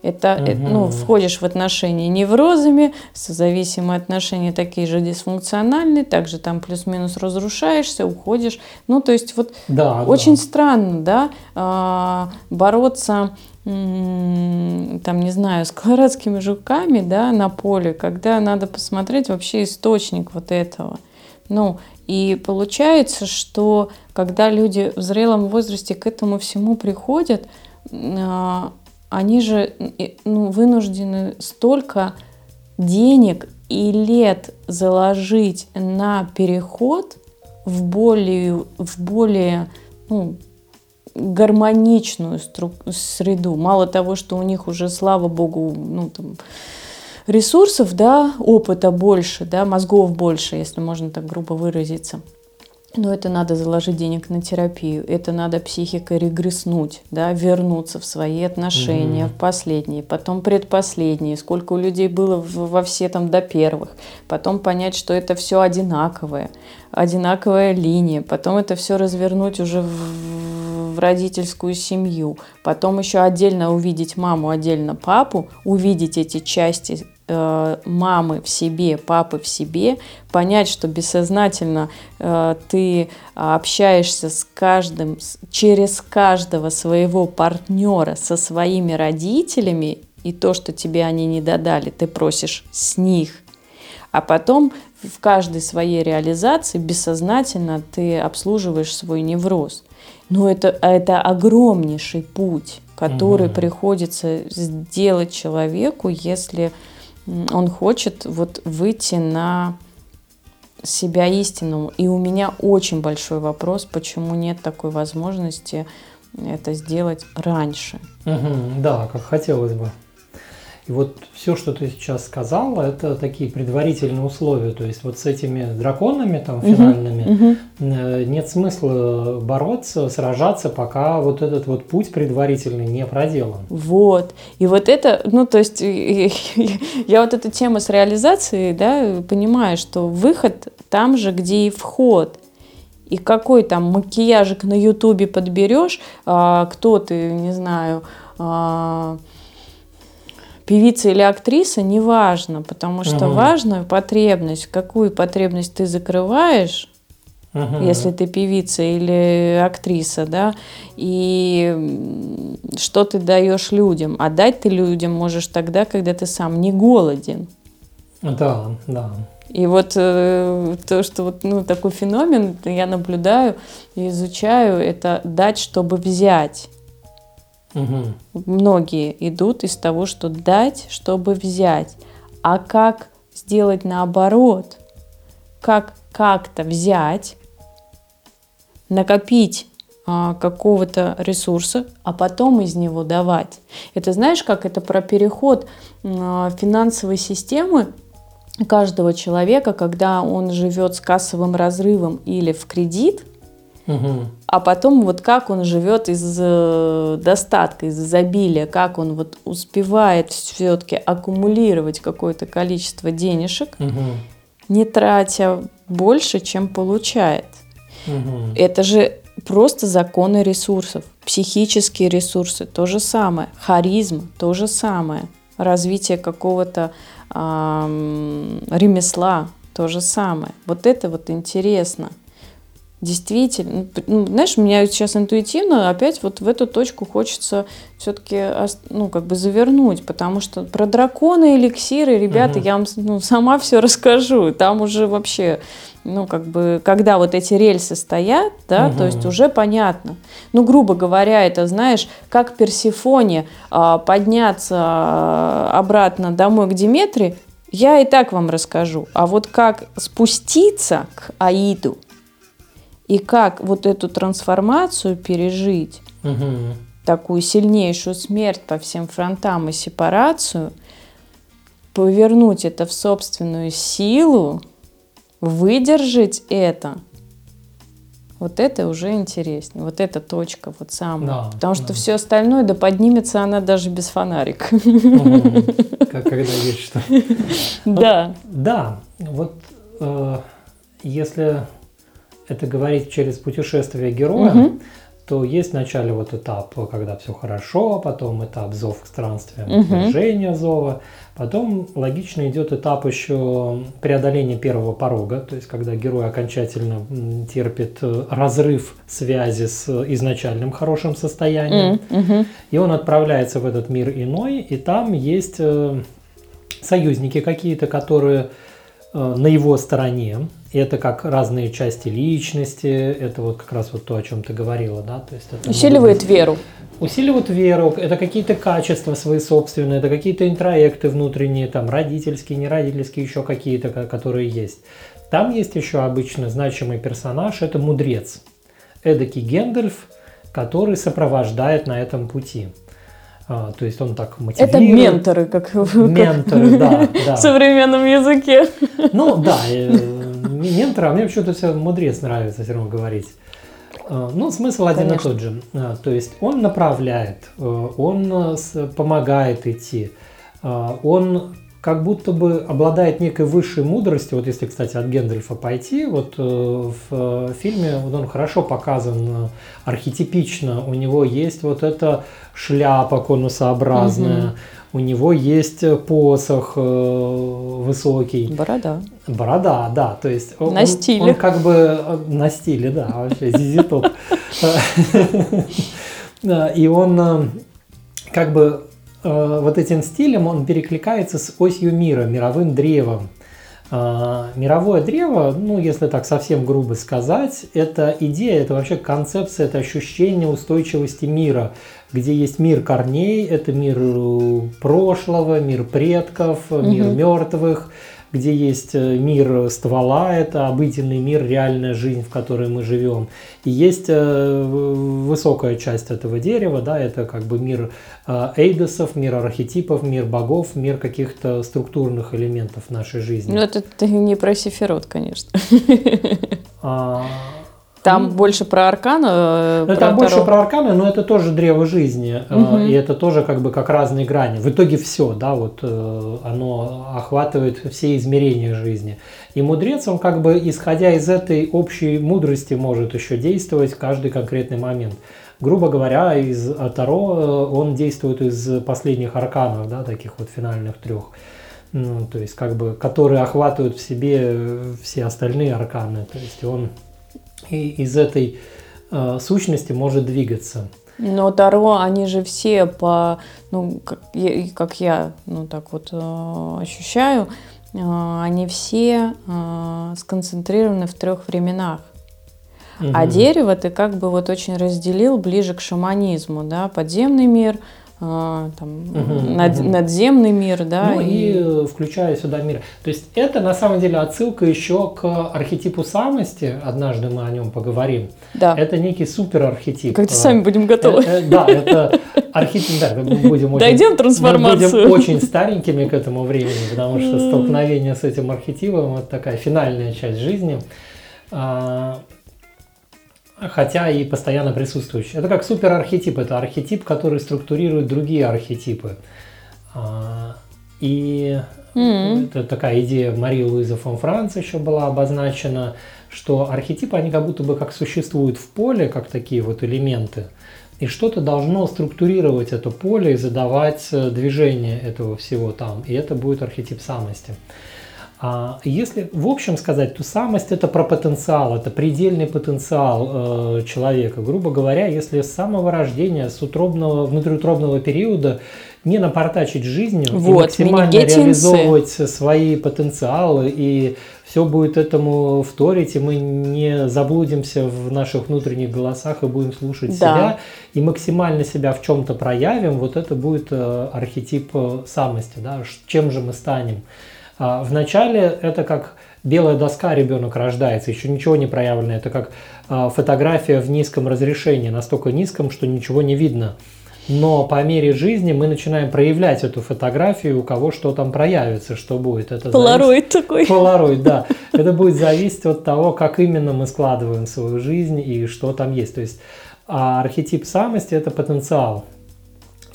S2: Это, угу. ну, входишь в отношения неврозами, созависимые отношения такие же дисфункциональные, также там плюс-минус разрушаешься, уходишь. Ну, то есть вот да, очень да. странно, да, а, бороться там, не знаю, с колорадскими жуками, да, на поле, когда надо посмотреть вообще источник вот этого. Ну, и получается, что когда люди в зрелом возрасте к этому всему приходят, а, они же ну, вынуждены столько денег и лет заложить на переход в более, в более ну, гармоничную среду. Мало того, что у них уже, слава богу, ну, там, ресурсов, да, опыта больше, да, мозгов больше, если можно так грубо выразиться. Но это надо заложить денег на терапию, это надо психикой регресснуть, да, вернуться в свои отношения, mm-hmm. в последние, потом предпоследние, сколько у людей было во все там до первых, потом понять, что это все одинаковое, одинаковая линия, потом это все развернуть уже в, в родительскую семью, потом еще отдельно увидеть маму, отдельно папу, увидеть эти части Э, мамы в себе, папы в себе, понять, что бессознательно э, ты общаешься с каждым, через каждого своего партнера со своими родителями, и то, что тебе они не додали, ты просишь с них. А потом в каждой своей реализации бессознательно ты обслуживаешь свой невроз. Но это, это огромнейший путь, который угу. приходится сделать человеку, если он хочет вот выйти на себя истинному. И у меня очень большой вопрос, почему нет такой возможности это сделать раньше.
S1: Угу, да, как хотелось бы. И вот все, что ты сейчас сказала, это такие предварительные условия. То есть вот с этими драконами там финальными угу, угу. нет смысла бороться, сражаться, пока вот этот вот путь предварительный не проделан.
S2: Вот. И вот это, ну то есть я вот эту тему с реализацией, да, понимаю, что выход там же, где и вход и какой там макияжик на ютубе подберешь, а, кто ты, не знаю, а, певица или актриса, неважно, потому что угу. важна потребность, какую потребность ты закрываешь, угу. если ты певица или актриса, да, и что ты даешь людям. А дать ты людям можешь тогда, когда ты сам не голоден.
S1: Да, да.
S2: И вот э, то, что вот ну, такой феномен я наблюдаю и изучаю, это дать, чтобы взять. Угу. Многие идут из того, что дать, чтобы взять. А как сделать наоборот? Как как-то взять, накопить а, какого-то ресурса, а потом из него давать. Это знаешь, как это про переход а, финансовой системы каждого человека, когда он живет с кассовым разрывом или в кредит – Угу. А потом вот как он живет из э, достатка, из изобилия, как он вот успевает все-таки аккумулировать какое-то количество денежек, угу. не тратя больше, чем получает. Угу. Это же просто законы ресурсов, психические ресурсы, то же самое, харизма, то же самое, развитие какого-то э, ремесла, то же самое. Вот это вот интересно действительно, ну, знаешь, меня сейчас интуитивно опять вот в эту точку хочется все-таки, ну, как бы завернуть, потому что про драконы, эликсиры, ребята, угу. я вам ну, сама все расскажу, там уже вообще, ну, как бы, когда вот эти рельсы стоят, да, угу. то есть уже понятно. Ну, грубо говоря, это, знаешь, как Персифоне а, подняться а, обратно домой к Диметре, я и так вам расскажу. А вот как спуститься к Аиду, и как вот эту трансформацию пережить, угу. такую сильнейшую смерть по всем фронтам и сепарацию, повернуть это в собственную силу, выдержать это, вот это уже интереснее. Вот эта точка вот самая. Да, Потому что да. все остальное, да поднимется она даже без фонарика.
S1: Как когда есть что.
S2: Да.
S1: Да, вот э, если это говорить через путешествие героя, угу. то есть вначале вот этап, когда все хорошо, потом этап зов к странствиям, угу. движение зова, потом логично идет этап еще преодоления первого порога, то есть когда герой окончательно терпит э, разрыв связи с изначальным хорошим состоянием, угу. и он отправляется в этот мир иной, и там есть э, союзники какие-то, которые э, на его стороне, это как разные части личности, это вот как раз вот то, о чем ты говорила, да, то есть это
S2: усиливает быть, веру.
S1: Усиливает веру, это какие-то качества свои собственные, это какие-то интроекты внутренние, там родительские, неродительские, еще какие-то, которые есть. Там есть еще обычно значимый персонаж, это мудрец, эдакий Гендальф, который сопровождает на этом пути. А, то есть он так мотивирует.
S2: Это менторы, как,
S1: менторы, да, да.
S2: в современном языке.
S1: Ну да, менторы, а мне почему-то все мудрец нравится все равно говорить. А, ну, смысл один Конечно. и тот же. А, то есть он направляет, э, он э, помогает идти, он как будто бы обладает некой высшей мудростью. Вот если, кстати, от Гендальфа пойти, вот э, в фильме вот он хорошо показан архетипично. У него есть вот эта шляпа конусообразная, угу. У него есть посох высокий.
S2: Борода.
S1: Борода, да. То есть
S2: на он, стиле.
S1: Он как бы на стиле, да, вообще зизи топ. И он как бы Э, вот этим стилем он перекликается с осью мира, мировым древом. Э, мировое древо, ну, если так совсем грубо сказать, это идея, это вообще концепция, это ощущение устойчивости мира, где есть мир корней, это мир э, прошлого, мир предков, мир угу. мертвых, где есть э, мир ствола, это обыденный мир, реальная жизнь, в которой мы живем. И есть э, высокая часть этого дерева, да, это как бы мир э, эйдосов, мир архетипов, мир богов, мир каких-то структурных элементов нашей жизни.
S2: Ну, это не про Сефирот, конечно. А, там mm. больше про аркана.
S1: Это про больше про арканы, но это тоже древо жизни. Угу. И это тоже как бы как разные грани. В итоге все, да, вот э, оно охватывает все измерения жизни. И мудрец, он как бы, исходя из этой общей мудрости, может еще действовать в каждый конкретный момент. Грубо говоря, из Таро э, он действует из последних арканов, да, таких вот финальных трех. Ну, то есть, как бы, которые охватывают в себе все остальные арканы. То есть он и из этой э, сущности может двигаться.
S2: Но Таро, они же все по, ну, как я, как я ну, так вот э, ощущаю, э, они все э, сконцентрированы в трех временах. Угу. А дерево ты как бы вот очень разделил ближе к шаманизму, да, подземный мир – там, угу, над, угу. надземный мир, да.
S1: Ну и... и включая сюда мир. То есть это на самом деле отсылка еще к архетипу самости. Однажды мы о нем поговорим.
S2: Да.
S1: Это некий супер архетип.
S2: Как-то сами будем готовы.
S1: Э, э, да, это архетип. Да, мы будем
S2: очень, Дойдем трансформацию.
S1: Мы будем очень старенькими к этому времени, потому что столкновение с этим архетипом это такая финальная часть жизни. Хотя и постоянно присутствующий. Это как суперархетип, это архетип, который структурирует другие архетипы. А, и mm-hmm. это такая идея Марии Луизы фон Франц еще была обозначена, что архетипы, они как будто бы как существуют в поле, как такие вот элементы, и что-то должно структурировать это поле и задавать э, движение этого всего там. И это будет архетип самости. Если в общем сказать, то самость это про потенциал, это предельный потенциал э, человека. Грубо говоря, если с самого рождения, с утробного, внутриутробного периода не напортачить жизнью вот, и максимально реализовывать свои потенциалы, и все будет этому вторить, и мы не заблудимся в наших внутренних голосах и будем слушать да. себя, и максимально себя в чем-то проявим, вот это будет э, архетип э, самости, да, чем же мы станем. А, Вначале это как белая доска, ребенок рождается, еще ничего не проявлено. Это как а, фотография в низком разрешении, настолько низком, что ничего не видно. Но по мере жизни мы начинаем проявлять эту фотографию, у кого что там проявится, что будет.
S2: Это Полароид зависит... такой.
S1: Полароид, да. Это будет зависеть от того, как именно мы складываем свою жизнь и что там есть. То есть а архетип самости – это потенциал.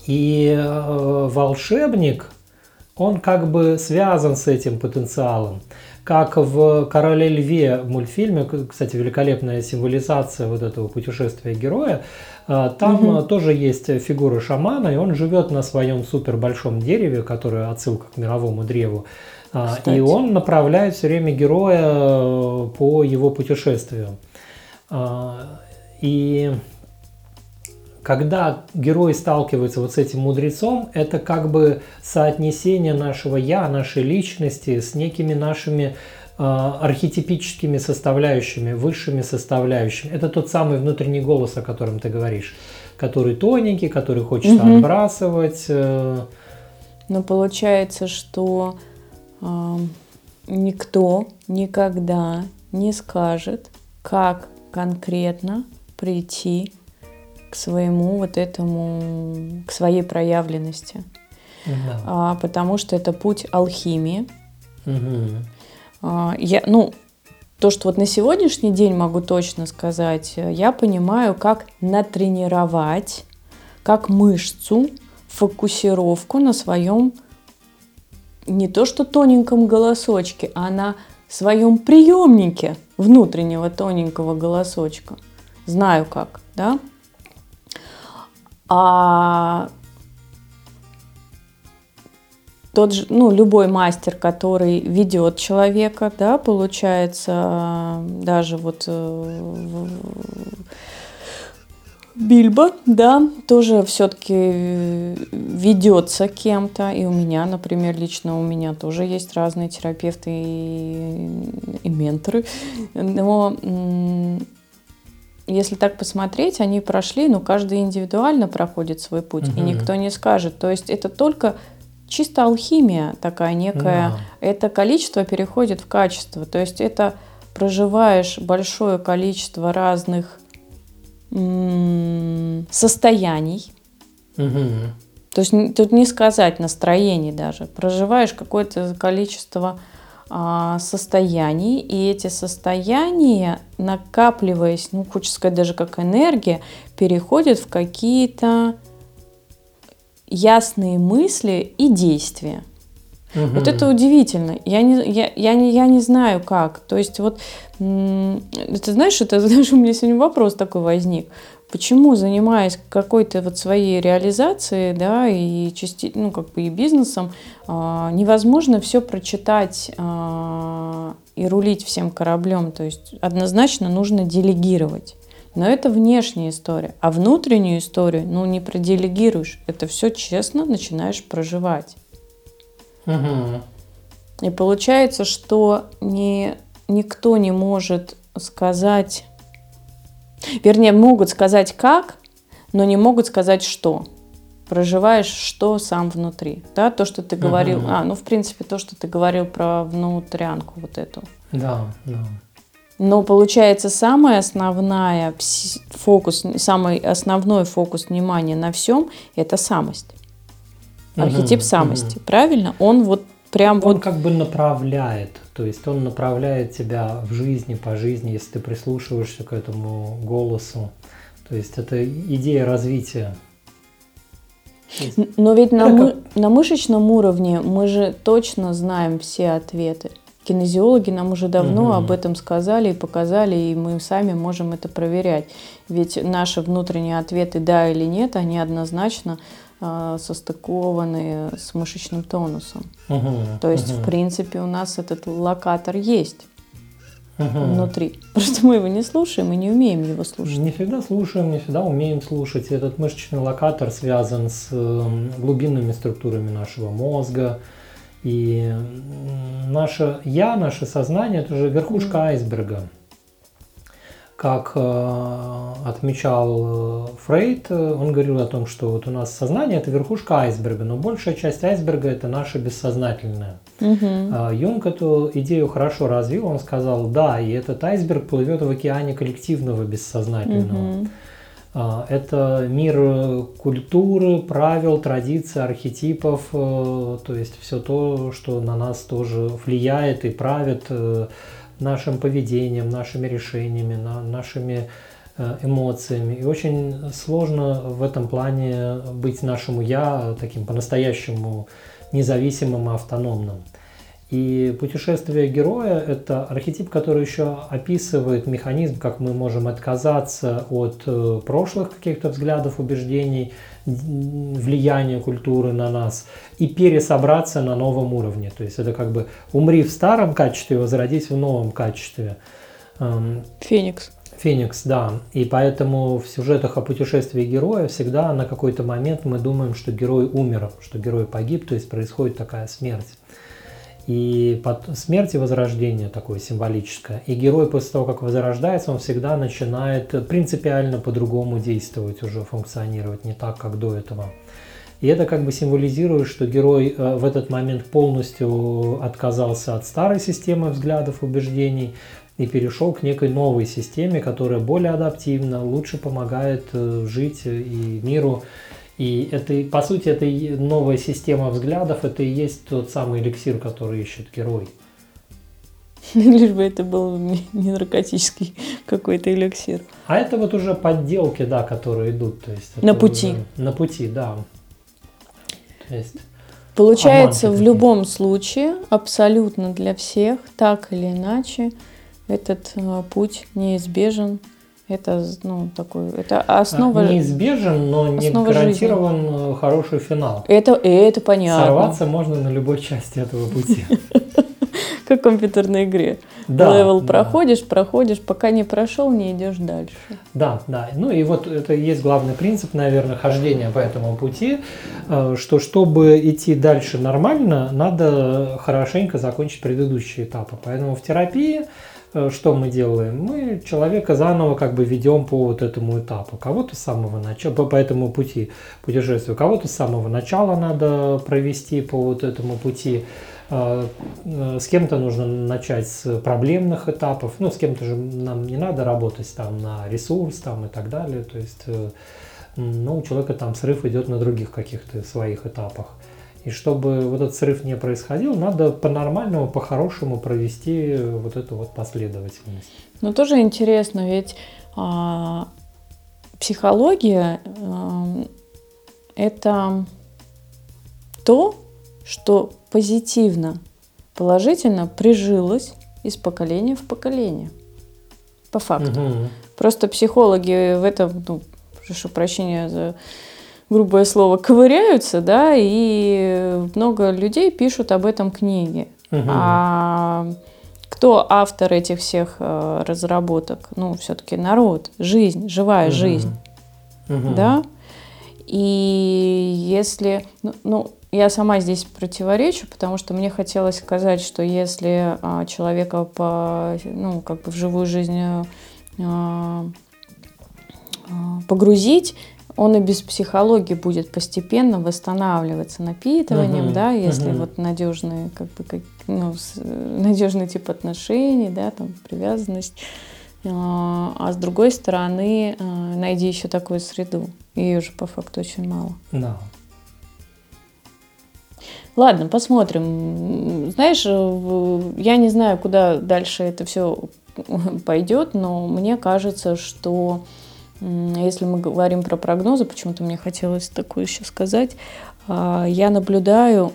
S1: И э, волшебник – он как бы связан с этим потенциалом. Как в «Короле льве» мультфильме, кстати, великолепная символизация вот этого путешествия героя, э, там угу. тоже есть фигура шамана, и он живет на своем супер большом дереве, которое отсылка к мировому древу. А, кстати. И он направляет все время героя э, по его путешествию. А, и когда герой сталкивается вот с этим мудрецом, это как бы соотнесение нашего я, нашей личности с некими нашими э, архетипическими составляющими, высшими составляющими. Это тот самый внутренний голос, о котором ты говоришь, который тоненький, который хочется угу. отбрасывать. Э.
S2: Но получается, что э, никто никогда не скажет, как конкретно прийти своему вот этому, к своей проявленности.
S1: Да.
S2: А, потому что это путь алхимии.
S1: Мгм.
S2: А, я, ну, то, что вот на сегодняшний день могу точно сказать, э, я понимаю, как натренировать, как мышцу, фокусировку на своем не то что тоненьком голосочке, а на своем приемнике внутреннего тоненького голосочка. Знаю как, да? А тот же, ну, любой мастер, который ведет человека, да, получается, даже вот э, Бильбо, да, тоже все-таки ведется кем-то, и у меня, например, лично у меня тоже есть разные терапевты и, и менторы, но если так посмотреть, они прошли, но каждый индивидуально проходит свой путь, и
S1: Мгм.
S2: никто не скажет. То есть это только чисто алхимия такая некая.
S1: Да.
S2: Это количество переходит в качество. То есть это проживаешь большое количество разных м, состояний.
S1: Мгм.
S2: То есть тут не сказать настроений даже. Проживаешь какое-то количество состояний, и эти состояния, накапливаясь, ну, хочется сказать, даже как энергия, переходят в какие-то ясные мысли и действия.
S1: Мгм.
S2: Вот это удивительно. Я не, я, я, не, я не знаю как. То есть вот, ты знаешь, это знаешь, у меня сегодня вопрос такой возник. Почему, занимаясь какой-то вот своей реализацией, да, и части, ну, как бы и бизнесом, а, невозможно все прочитать а, и рулить всем кораблем. То есть однозначно нужно делегировать. Но это внешняя история. А внутреннюю историю, ну, не проделегируешь. Это все честно начинаешь проживать.
S1: Мгм.
S2: И получается, что не, никто не может сказать, вернее, могут сказать как, но не могут сказать что. Проживаешь что сам внутри. Да, то, что ты говорил.
S1: Мгм.
S2: А, ну, в принципе, то, что ты говорил про внутрянку вот эту.
S1: Да, да.
S2: Но получается, самая основная фокус, самый основной фокус внимания на всем это самость. Архетип самости. Правильно? Он вот прям
S1: Он
S2: вот
S1: как бы направляет, то есть он направляет тебя в жизни, по жизни, если ты прислушиваешься к этому голосу. То есть это идея развития.
S2: Но ведь на,
S1: Это
S2: мы- на мышечном уровне мы же точно знаем все ответы. Кинезиологи нам уже давно
S1: Мгм.
S2: об этом сказали и показали, и мы сами можем это проверять. Ведь наши внутренние ответы «да» или «нет», они однозначно состыкованы с мышечным тонусом.
S1: Мгм,
S2: То есть,
S1: мгм,
S2: в принципе, у нас этот локатор есть
S1: мгм.
S2: внутри. Просто мы его не слушаем и не умеем его слушать.
S1: Не всегда слушаем, не всегда умеем слушать. Этот мышечный локатор связан с глубинными структурами нашего мозга. И наше я, наше сознание, это же верхушка айсберга. Как э, отмечал э, Фрейд, э, он говорил о том, что вот у нас сознание это верхушка айсберга, но большая часть айсберга это наше бессознательное. А, Юнг эту идею хорошо развил, он сказал, да, и этот айсберг плывет в океане коллективного бессознательного. А, Это мир культуры, правил, традиций, архетипов, то есть все то, что на нас тоже влияет и правит нашим поведением, нашими решениями, на- нашими э, эмоциями. И очень сложно в этом плане быть нашему «я» таким по-настоящему независимым и автономным. И путешествие героя – это архетип, который еще описывает механизм, как мы можем отказаться от э, прошлых каких-то взглядов, убеждений, влияния культуры на нас и пересобраться на новом уровне. То есть это как бы умри в старом качестве, возродись в новом качестве. Эм,
S2: Феникс.
S1: Феникс, да. И поэтому в сюжетах о путешествии героя всегда на какой-то момент мы думаем, что герой умер, что герой погиб, то есть происходит такая смерть. И под смерть и возрождение такое символическое. И герой после того, как возрождается, он всегда начинает принципиально по-другому действовать, уже функционировать, не так, как до этого. И это как бы символизирует, что герой э, в этот момент полностью отказался от старой системы взглядов, убеждений и перешел к некой новой системе, которая более адаптивна, лучше помогает э, жить и миру. И это, по сути, это новая система взглядов, это и есть тот самый эликсир, который ищет герой.
S2: Лишь бы это был не наркотический какой-то эликсир.
S1: А это вот уже подделки, да, которые идут. То есть
S2: на пути.
S1: на пути, да.
S2: То есть Получается, в любом случае, абсолютно для всех, так или иначе, этот э, путь неизбежен. Это, ну, такой, это основа...
S1: А, неизбежен, но не гарантирован жизни. Э, хороший финал.
S2: Это, это понятно.
S1: Сорваться можно на любой части этого пути.
S2: Как в компьютерной игре. Да, Левел да. проходишь, проходишь, пока не прошел, не идешь дальше.
S1: Да, да. Ну и вот это и есть главный принцип, наверное, хождения по этому пути, э, что чтобы идти дальше нормально, надо хорошенько закончить предыдущие этапы. Поэтому в терапии что мы делаем? Мы человека заново как бы ведем по вот этому этапу. Кого-то с самого начала, по, по этому пути путешествия, кого-то с самого начала надо провести по вот этому пути. А, э, с кем-то нужно начать с проблемных этапов, ну, с кем-то же нам не надо работать там на ресурс там и так далее, то есть, э, ну, у человека там срыв идет на других каких-то своих этапах. И чтобы вот этот срыв не происходил, надо по-нормальному, по-хорошему провести вот эту вот последовательность.
S2: Ну, тоже интересно, ведь а, психология а, это то, что позитивно, положительно прижилось из поколения в поколение. По факту. Угу. Просто психологи в этом, ну, прошу прощения за грубое слово, ковыряются, да, и много людей пишут об этом книги. Угу. А кто автор этих всех э, разработок? Ну, все-таки народ, жизнь, живая угу. жизнь. Угу. Да? И если, ну, ну, я сама здесь противоречу, потому что мне хотелось сказать, что если а, человека по, ну, как бы в живую жизнь а, а, погрузить, он и без психологии будет постепенно восстанавливаться напитыванием, uh-huh, да, если uh-huh. вот надежные, как бы, как, ну, надежный тип отношений, да, там, привязанность. А, а с другой стороны, найди еще такую среду. Ее уже по факту очень мало.
S1: Да.
S2: Ладно, посмотрим. Знаешь, я не знаю, куда дальше это все пойдет, но мне кажется, что если мы говорим про прогнозы, почему-то мне хотелось такое еще сказать, а, я наблюдаю,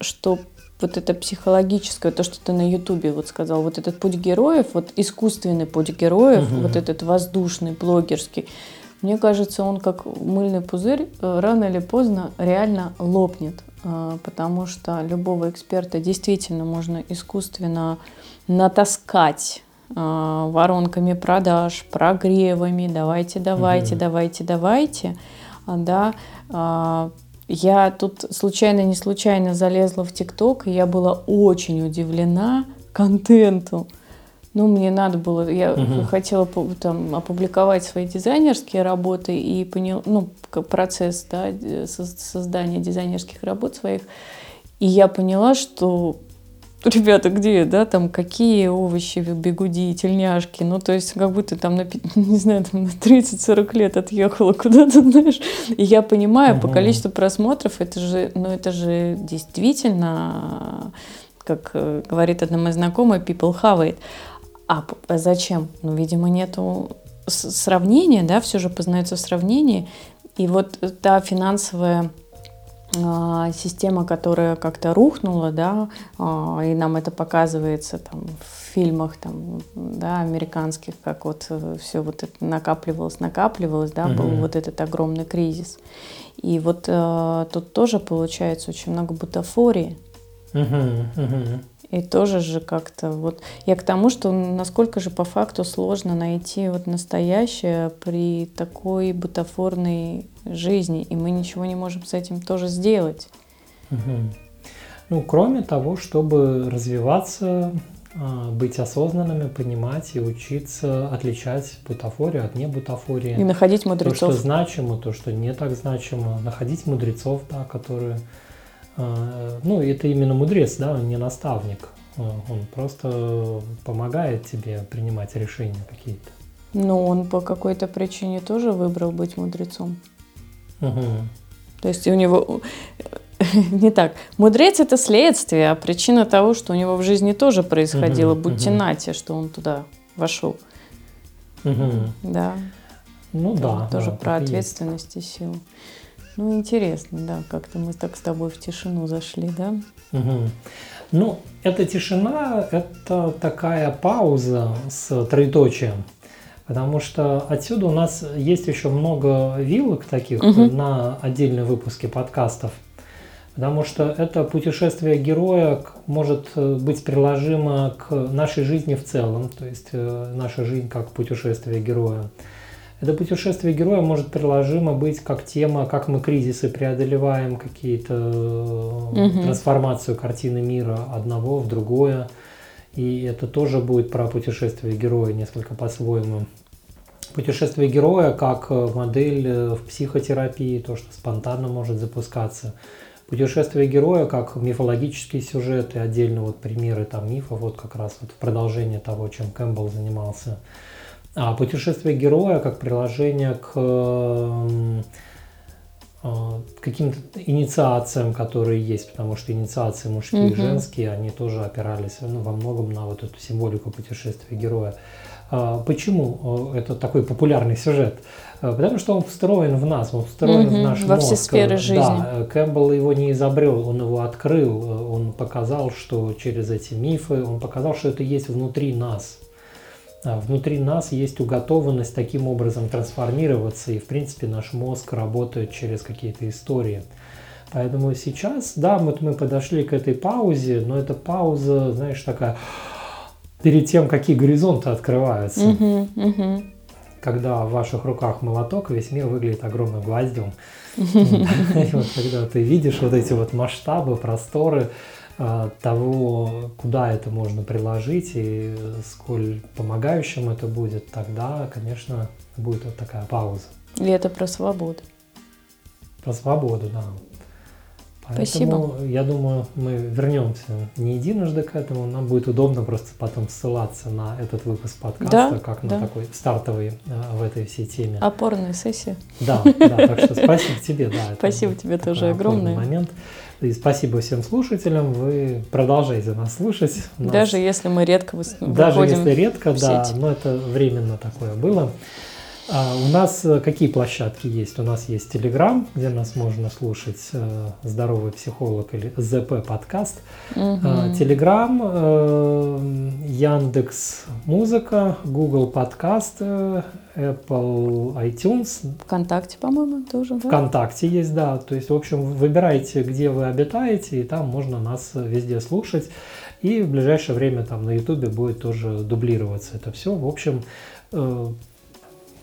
S2: что вот это психологическое, то, что ты на Ютубе вот сказал, вот этот путь героев, вот искусственный путь героев, угу. вот этот воздушный, блогерский, мне кажется, он как мыльный пузырь э, рано или поздно реально лопнет, э, потому что любого эксперта действительно можно искусственно натаскать воронками продаж, прогревами, давайте, давайте, угу. давайте, давайте, да, я тут случайно, не случайно залезла в ТикТок, и я была очень удивлена контенту. Ну, мне надо было, я угу. хотела там опубликовать свои дизайнерские работы и понял, ну, процесс да, создания дизайнерских работ своих. И я поняла, что ребята, где, да, там, какие овощи, бегуди, тельняшки, ну, то есть, как будто там, на, не знаю, там, на 30-40 лет отъехала куда-то, знаешь, и я понимаю, угу. по количеству просмотров, это же, ну, это же действительно, как э, говорит одна моя знакомая, people have it. А, а зачем? Ну, видимо, нету сравнения, да, все же познается в сравнении. И вот та финансовая система, которая как-то рухнула, да, а, и нам это показывается там в фильмах там, да, американских, как вот э, все вот это накапливалось, накапливалось, да, угу. был вот этот огромный кризис. И вот э, тут тоже получается очень много бутафории. Угу, угу. И тоже же как-то вот... Я к тому, что насколько же по факту сложно найти вот настоящее при такой бутафорной жизни, и мы ничего не можем с этим тоже сделать.
S1: Угу. Ну, кроме того, чтобы развиваться, а, быть осознанными, понимать и учиться отличать бутафорию от небутафории.
S2: И находить мудрецов.
S1: То, что значимо, то, что не так значимо. Находить мудрецов, да, которые ну, это именно мудрец, да, не наставник. Он просто помогает тебе принимать решения какие-то.
S2: Но он по какой-то причине тоже выбрал быть мудрецом.
S1: Угу.
S2: То есть у него не так. Мудрец это следствие, а причина того, что у него в жизни тоже происходило,
S1: Мгм,
S2: будьте
S1: мгм.
S2: нате, что он туда вошел.
S1: Угу.
S2: Да.
S1: Ну да.
S2: тоже
S1: да,
S2: про
S1: и есть.
S2: ответственность и силу. Ну, интересно, да, как-то мы так с тобой в тишину зашли, да?
S1: Мгм. Ну, эта тишина – это такая пауза с троеточием. Потому что отсюда у нас есть еще много вилок таких
S2: Мгм.
S1: на отдельные выпуски подкастов. Потому что это путешествие героя может э, быть приложимо к нашей жизни в целом, то есть э, наша жизнь как путешествие героя. Это путешествие героя может приложимо быть как тема, как мы кризисы преодолеваем, какие-то
S2: Мгм.
S1: трансформацию картины мира одного в другое. И это тоже будет про путешествие героя несколько по-своему. Путешествие героя как э, модель э, в психотерапии, то, что спонтанно может запускаться. Путешествие героя как мифологические сюжеты, отдельно вот примеры там мифов, вот как раз вот в продолжение того, чем Кэмпбелл занимался. А путешествие героя как приложение к эм, э, каким-то инициациям, которые есть, потому что инициации мужские и
S2: Мгм.
S1: женские, они тоже опирались ну, во многом на вот эту символику путешествия героя. А Почему э, это такой популярный сюжет? Э, Потому что он встроен в нас, он встроен в
S2: Мгм,
S1: наш
S2: во
S1: мозг.
S2: все сферы
S1: Э,
S2: жизни.
S1: Да, э, Кэмпбелл его не изобрел, он его открыл, э, он показал, что через эти мифы, он показал, что это есть внутри нас. А Внутри нас есть уготованность таким образом трансформироваться, и в принципе наш мозг работает через какие-то истории. Поэтому сейчас, да, вот мы подошли к этой паузе, но эта пауза, знаешь, такая перед тем, какие горизонты открываются.
S2: Мгм, мгм.
S1: Когда в ваших руках молоток, весь мир выглядит огромным гвоздем. И вот когда ты видишь вот эти вот масштабы, просторы того, куда это можно приложить и сколь помогающим это будет, тогда, конечно, будет вот такая пауза.
S2: И это про свободу.
S1: Про свободу, да. Поэтому,
S2: Спасибо.
S1: я думаю, мы вернемся не единожды к этому. Нам будет удобно просто потом ссылаться на этот выпуск подкаста,
S2: Да,
S1: как
S2: да.
S1: на такой стартовый э, в этой всей теме.
S2: Опорная сессия.
S1: Да, да, так что спасибо тебе, да.
S2: Спасибо тебе тоже огромное.
S1: момент. И спасибо всем слушателям. Вы продолжайте нас слушать. Нас-
S2: Даже если мы редко выс-
S1: даже
S2: выходим
S1: если редко, да, но это временно такое было. А у нас э, какие площадки есть? У нас есть Telegram, где нас можно слушать э, «Здоровый психолог» или ЗП подкаст.
S2: Мгм.
S1: Телеграм, Яндекс Музыка, Google Подкаст, э, Apple iTunes,
S2: ВКонтакте, по-моему, тоже, да?
S1: ВКонтакте есть, да. То есть, в общем, выбирайте, где вы обитаете, и там можно нас везде слушать. И в ближайшее время там на Ютубе будет тоже дублироваться это все. В общем, э,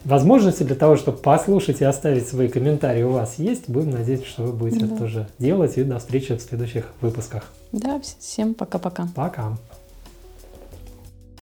S1: возможности для того, чтобы послушать и оставить свои комментарии у вас есть. Будем надеяться, что вы будете
S2: Да.
S1: это тоже делать. И до встречи в следующих выпусках.
S2: Да, всем пока-пока.
S1: Пока.